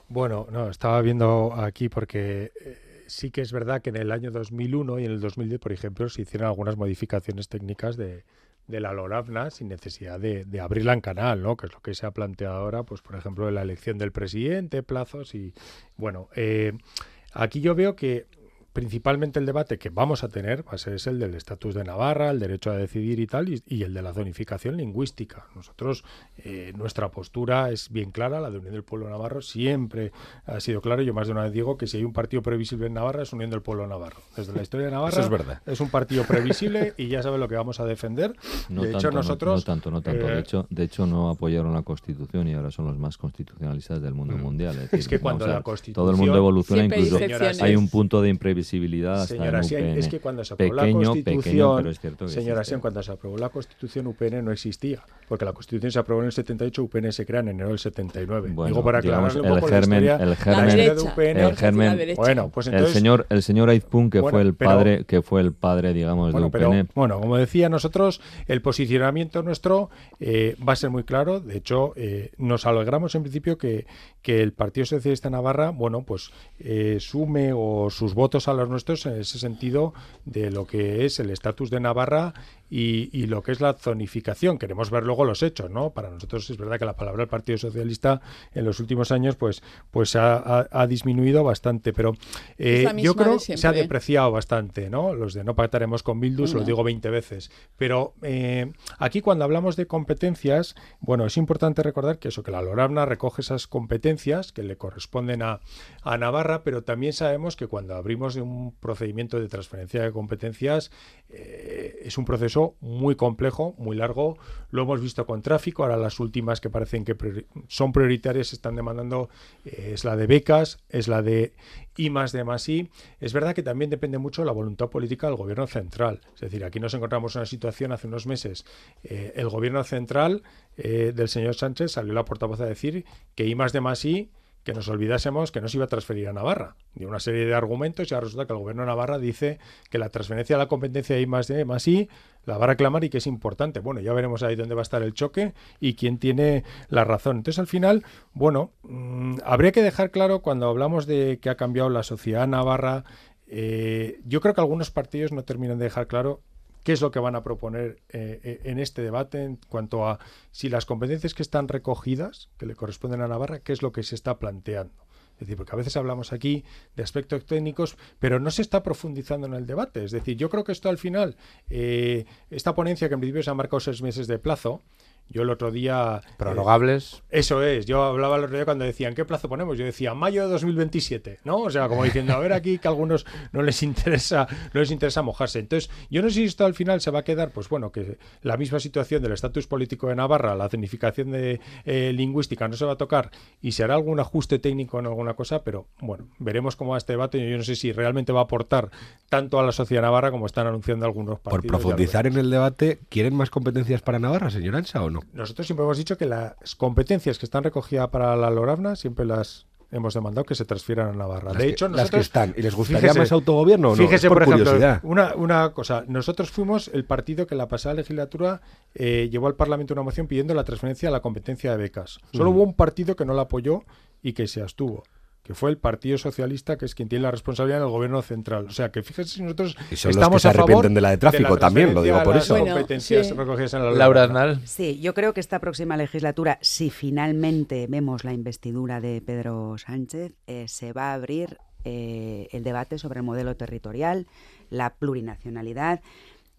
Bueno, no, estaba viendo aquí porque eh, sí que es verdad que en el año 2001 y en el 2010, por ejemplo, se hicieron algunas modificaciones técnicas de, de la LORAFNA sin necesidad de, de, abrirla en canal, ¿no? Que es lo que se ha planteado ahora, pues por ejemplo, la elección del presidente, plazos y bueno, eh, aquí yo veo que principalmente el debate que vamos a tener va a ser el del estatus de Navarra, el derecho a decidir y tal, y, el de la zonificación lingüística. Nosotros, eh, nuestra postura es bien clara, la de Unión del Pueblo Navarro siempre ha sido clara. Yo más de una vez digo que si hay un partido previsible en Navarra es Unión del Pueblo Navarro. Desde la historia de Navarra es, verdad. es un partido previsible y ya sabe lo que vamos a defender. No de tanto, hecho, nosotros... No, tanto, no tanto. de, eh, hecho, de hecho, no apoyaron la Constitución y ahora son los más constitucionalistas del mundo Mm. mundial. Es, Es decir, que cuando la Constitución- Todo el mundo evoluciona, incluso hay un punto de imprevisibilidad hasta Señora en UPN. es que cuando se aprobó pequeño, la Constitución, pequeño, pero señora. Sian, cuando se aprobó la Constitución, UPN no existía, porque la Constitución se aprobó en el 78, UPN se crea en enero del 79. Bueno, Digo para digamos, aclararle un el poco la germen, historia, el la germen, de derecha, UPN. el germen, la. Bueno, pues entonces... el señor, el señor Aizpun, que Bueno, fue el pero- padre, que fue el padre, digamos, Bueno, de pero UPN. bueno, como decía nosotros, el posicionamiento nuestro eh, va a ser muy claro. De hecho, eh, nos alegramos en principio que, que el Partido Socialista de Navarra, bueno, pues eh, sume o sus votos a los nuestros en ese sentido de lo que es el estatus de Navarra y, y lo que es la zonificación. Queremos ver luego los hechos, ¿no? Para nosotros es verdad que la palabra del Partido Socialista en los últimos años, pues, pues ha, ha- ha disminuido bastante, pero eh, yo creo que se ha siempre. depreciado bastante, ¿no? Los de no pactaremos con Bildu, se lo No. digo 20 veces. Pero eh, aquí cuando hablamos de competencias, bueno, es importante recordar que eso, que la LORABNA recoge esas competencias que le corresponden a, a Navarra, pero también sabemos que cuando abrimos un procedimiento de transferencia de competencias eh, es un proceso muy complejo, muy largo. Lo hemos visto con tráfico, ahora las últimas que parecen que son prioritarias están demandando eh, es la de becas, es la de I más de más I. Es verdad que también depende mucho de la voluntad política del gobierno central. Es decir, aquí nos encontramos en una situación hace unos meses. eh, el gobierno central eh, del señor Sánchez salió la portavoz a decir que I más de más I que nos olvidásemos que no se iba a transferir a Navarra. Y una serie de argumentos, y ahora resulta que el gobierno de Navarra dice que la transferencia de la competencia de I más D más I la va a reclamar y que es importante. Bueno, ya veremos ahí dónde va a estar el choque y quién tiene la razón. Entonces, al final, bueno, mm, habría que dejar claro cuando hablamos de que ha cambiado la sociedad navarra, eh, yo creo que algunos partidos no terminan de dejar claro qué es lo que van a proponer eh, eh, en este debate en cuanto a si las competencias que están recogidas, que le corresponden a Navarra, qué es lo que se está planteando. Es decir, porque a veces hablamos aquí de aspectos técnicos, pero no se está profundizando en el debate. Es decir, yo creo que esto al final, eh, esta ponencia que en principio se ha marcado seis meses de plazo, yo el otro día... Eh, Prorrogables. eso es. Yo hablaba el otro día cuando decían, ¿qué plazo ponemos? Yo decía, mayo de 2027, ¿no? O sea, como diciendo, a ver aquí que a algunos no les interesa no les interesa mojarse. Entonces, yo no sé si esto al final se va a quedar, pues bueno, que la misma situación del estatus político de Navarra, la significación de, eh, lingüística no se va a tocar y se hará algún ajuste técnico en alguna cosa, pero bueno, veremos cómo va este debate. Yo no sé si realmente va a aportar tanto a la sociedad navarra como están anunciando algunos partidos. Por profundizar en el debate, ¿quieren más competencias para Navarra, señor Ansa, o no? Nosotros siempre hemos dicho que las competencias que están recogidas para la Lorabna siempre las hemos demandado que se transfieran a Navarra. Las de que, hecho, las que están. ¿Y les gustaría fíjese, más autogobierno o no? Fíjese, Es por, ejemplo, curiosidad. una, una cosa. Nosotros fuimos el partido que en la pasada legislatura eh, llevó al Parlamento una moción pidiendo la transferencia de la competencia de becas. Solo Mm. hubo un partido que no la apoyó y que se abstuvo que fue el Partido Socialista, que es quien tiene la responsabilidad en el gobierno central. O sea, que fíjese si nosotros Y son los estamos que se a favor arrepienten de la de tráfico también, lo digo por eso. Bueno, competencias sí. recogidas en la Laura. Aznal. Sí, yo creo que esta próxima legislatura, si finalmente vemos la investidura de Pedro Sánchez, eh, se va a abrir eh, el debate sobre el modelo territorial, la plurinacionalidad.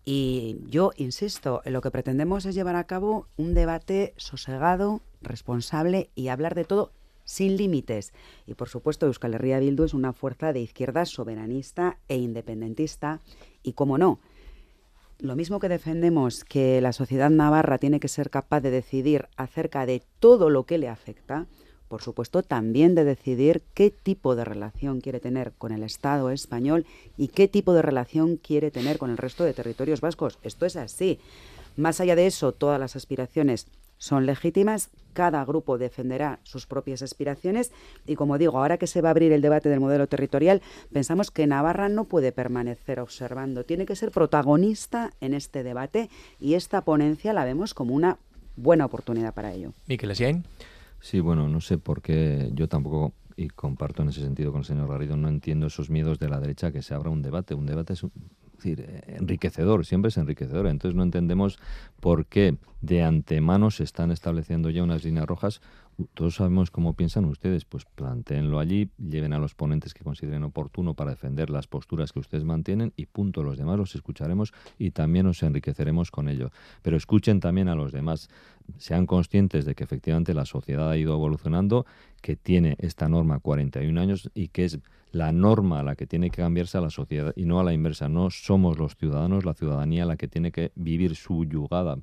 Y yo insisto, lo que pretendemos es llevar a cabo un debate sosegado, responsable y hablar de todo sin límites. Y por supuesto, Euskal Herria Bildu es una fuerza de izquierda soberanista e independentista. Y como no, lo mismo que defendemos que la sociedad navarra tiene que ser capaz de decidir acerca de todo lo que le afecta, por supuesto también de decidir qué tipo de relación quiere tener con el Estado español y qué tipo de relación quiere tener con el resto de territorios vascos. Esto es así. Más allá de eso, todas las aspiraciones son legítimas, cada grupo defenderá sus propias aspiraciones y como digo, ahora que se va a abrir el debate del modelo territorial, pensamos que Navarra no puede permanecer observando, tiene que ser protagonista en este debate y esta ponencia la vemos como una buena oportunidad para ello. Miquel Esiain. Sí, bueno, no sé por qué yo tampoco, y comparto en ese sentido con el señor Garrido, no entiendo esos miedos de la derecha que se abra un debate. Un debate es, un- es decir, eh, enriquecedor, siempre es enriquecedor. Entonces no entendemos por qué de antemano se están estableciendo ya unas líneas rojas. Todos sabemos cómo piensan ustedes, pues planteenlo allí, lleven a los ponentes que consideren oportuno para defender las posturas que ustedes mantienen y punto. Los demás los escucharemos y también nos enriqueceremos con ello. Pero escuchen también a los demás sean conscientes de que efectivamente la sociedad ha ido evolucionando, que tiene esta norma 41 años y que es la norma a la que tiene que cambiarse a la sociedad y no a la inversa. No somos los ciudadanos, la ciudadanía la que tiene que vivir subyugada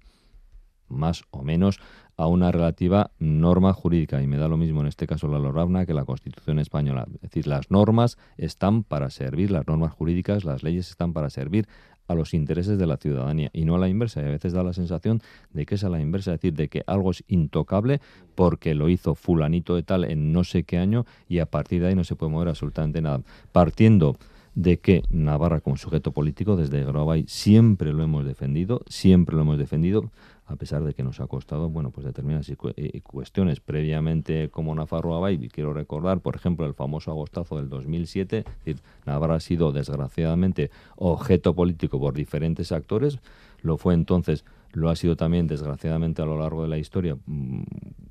más o menos a una relativa norma jurídica y me da lo mismo en este caso la Lorabna que la Constitución española. Es decir, las normas están para servir, las normas jurídicas, las leyes están para servir a los intereses de la ciudadanía y no a la inversa. Y a veces da la sensación de que es a la inversa, es decir, de que algo es intocable porque lo hizo fulanito de tal en no sé qué año y a partir de ahí no se puede mover absolutamente nada. Partiendo de que Navarra como sujeto político desde Grobay siempre lo hemos defendido, siempre lo hemos defendido, a pesar de que nos ha costado, bueno, pues determinadas cu- cuestiones. Previamente como Nafarroa Bay, y quiero recordar, por ejemplo, el famoso agostazo del 2007, es decir, Navarra ha sido desgraciadamente objeto político por diferentes actores, lo fue entonces, lo ha sido también desgraciadamente a lo largo de la historia mm,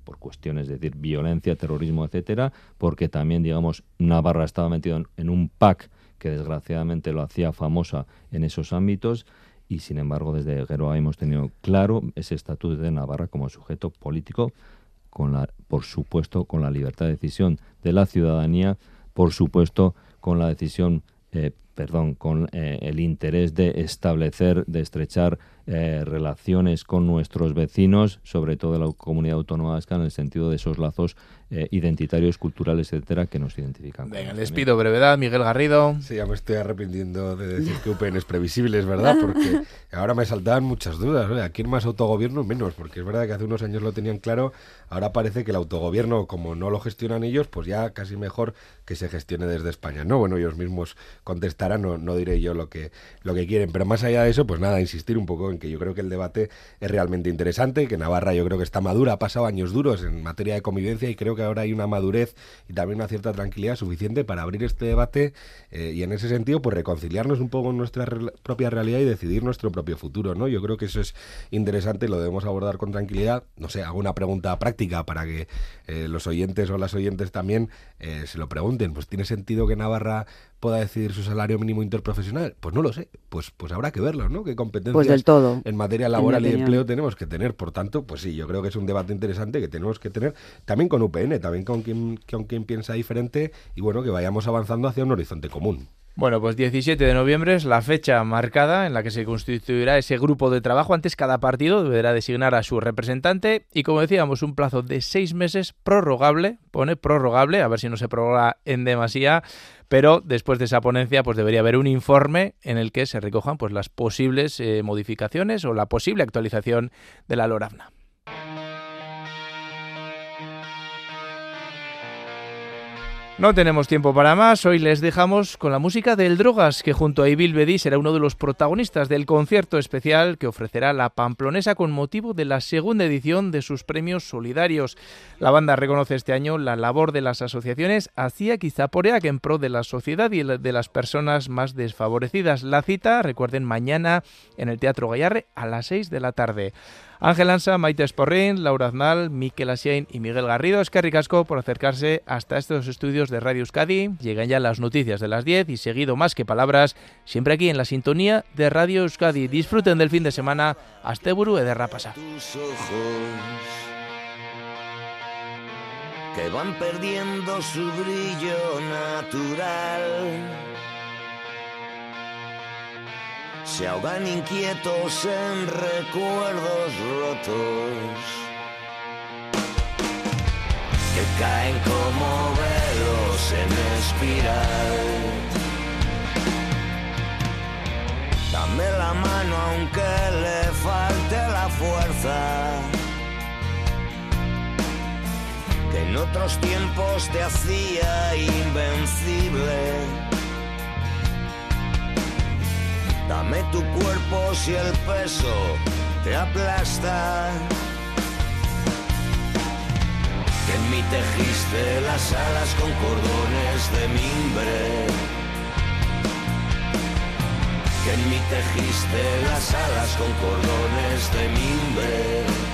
por cuestiones, es decir, violencia, terrorismo, etcétera, porque también, digamos, Navarra estaba metido en, en un pack que desgraciadamente lo hacía famosa en esos ámbitos y sin embargo desde Geroa hemos tenido claro ese estatus de Navarra como sujeto político con la por supuesto con la libertad de decisión de la ciudadanía por supuesto con la decisión eh, perdón con eh, el interés de establecer de estrechar eh, relaciones con nuestros vecinos, sobre todo la comunidad autónoma vasca, en el sentido de esos lazos eh, identitarios, culturales, etcétera, que nos identifican. Venga, les pido brevedad, Miguel Garrido. Sí, ya me estoy arrepintiendo de decir que UPN es previsible, es verdad, porque ahora me saltaban muchas dudas. ¿eh? Aquí en más autogobierno, menos, porque es verdad que hace unos años lo tenían claro, ahora parece que el autogobierno, como no lo gestionan ellos, pues ya casi mejor que se gestione desde España. No, bueno, ellos mismos contestarán, no, no diré yo lo que, lo que quieren, pero más allá de eso, pues nada, insistir un poco en que yo creo que el debate es realmente interesante, que Navarra yo creo que está madura, ha pasado años duros en materia de convivencia y creo que ahora hay una madurez y también una cierta tranquilidad suficiente para abrir este debate eh, y en ese sentido pues reconciliarnos un poco con nuestra propia realidad y decidir nuestro propio futuro, ¿no? Yo creo que eso es interesante, lo debemos abordar con tranquilidad. No sé, hago una pregunta práctica para que eh, los oyentes o las oyentes también eh, se lo pregunten. Pues ¿tiene sentido que Navarra pueda decidir su salario mínimo interprofesional? Pues no lo sé, pues, pues habrá que verlo, ¿no? ¿Qué competencias pues del todo, en materia laboral y de empleo tenemos que tener? Por tanto, pues sí, yo creo que es un debate interesante que tenemos que tener también con UPN, también con quien, con quien piensa diferente y bueno, que vayamos avanzando hacia un horizonte común. Bueno, pues 17 de noviembre es la fecha marcada en la que se constituirá ese grupo de trabajo. Antes cada partido deberá designar a su representante y como decíamos, un plazo de seis meses prorrogable, pone prorrogable, a ver si no se prorroga en demasía, pero después de esa ponencia pues debería haber un informe en el que se recojan pues las posibles eh, modificaciones o la posible actualización de la LORAFNA. No tenemos tiempo para más, hoy les dejamos con la música del Drogas, que junto a Ibil Bedí será uno de los protagonistas del concierto especial que ofrecerá la Pamplonesa con motivo de la segunda edición de sus premios solidarios. La banda reconoce este año la labor de las asociaciones por que en pro de la sociedad y de las personas más desfavorecidas. La cita, recuerden, mañana en el Teatro Gallarre a las 6 de la tarde. Ángel Ansa, Maite Esporrín, Laura Aznal, Miquel Asiain y Miguel Garrido. Es que ricasco por acercarse hasta estos estudios de Radio Euskadi. Llegan ya las noticias de las 10 y seguido más que palabras, siempre aquí en la sintonía de Radio Euskadi. Disfruten del fin de semana. Asteburu ederra pasa. Que van perdiendo su brillo natural se ahogan inquietos en recuerdos rotos que caen como velos en espiral. Dame la mano aunque le falte la fuerza. Que en otros tiempos te hacía invencible Dame tu cuerpo si el peso te aplasta. Que en mí tejiste las alas con cordones de mimbre. Que en mí tejiste las alas con cordones de mimbre.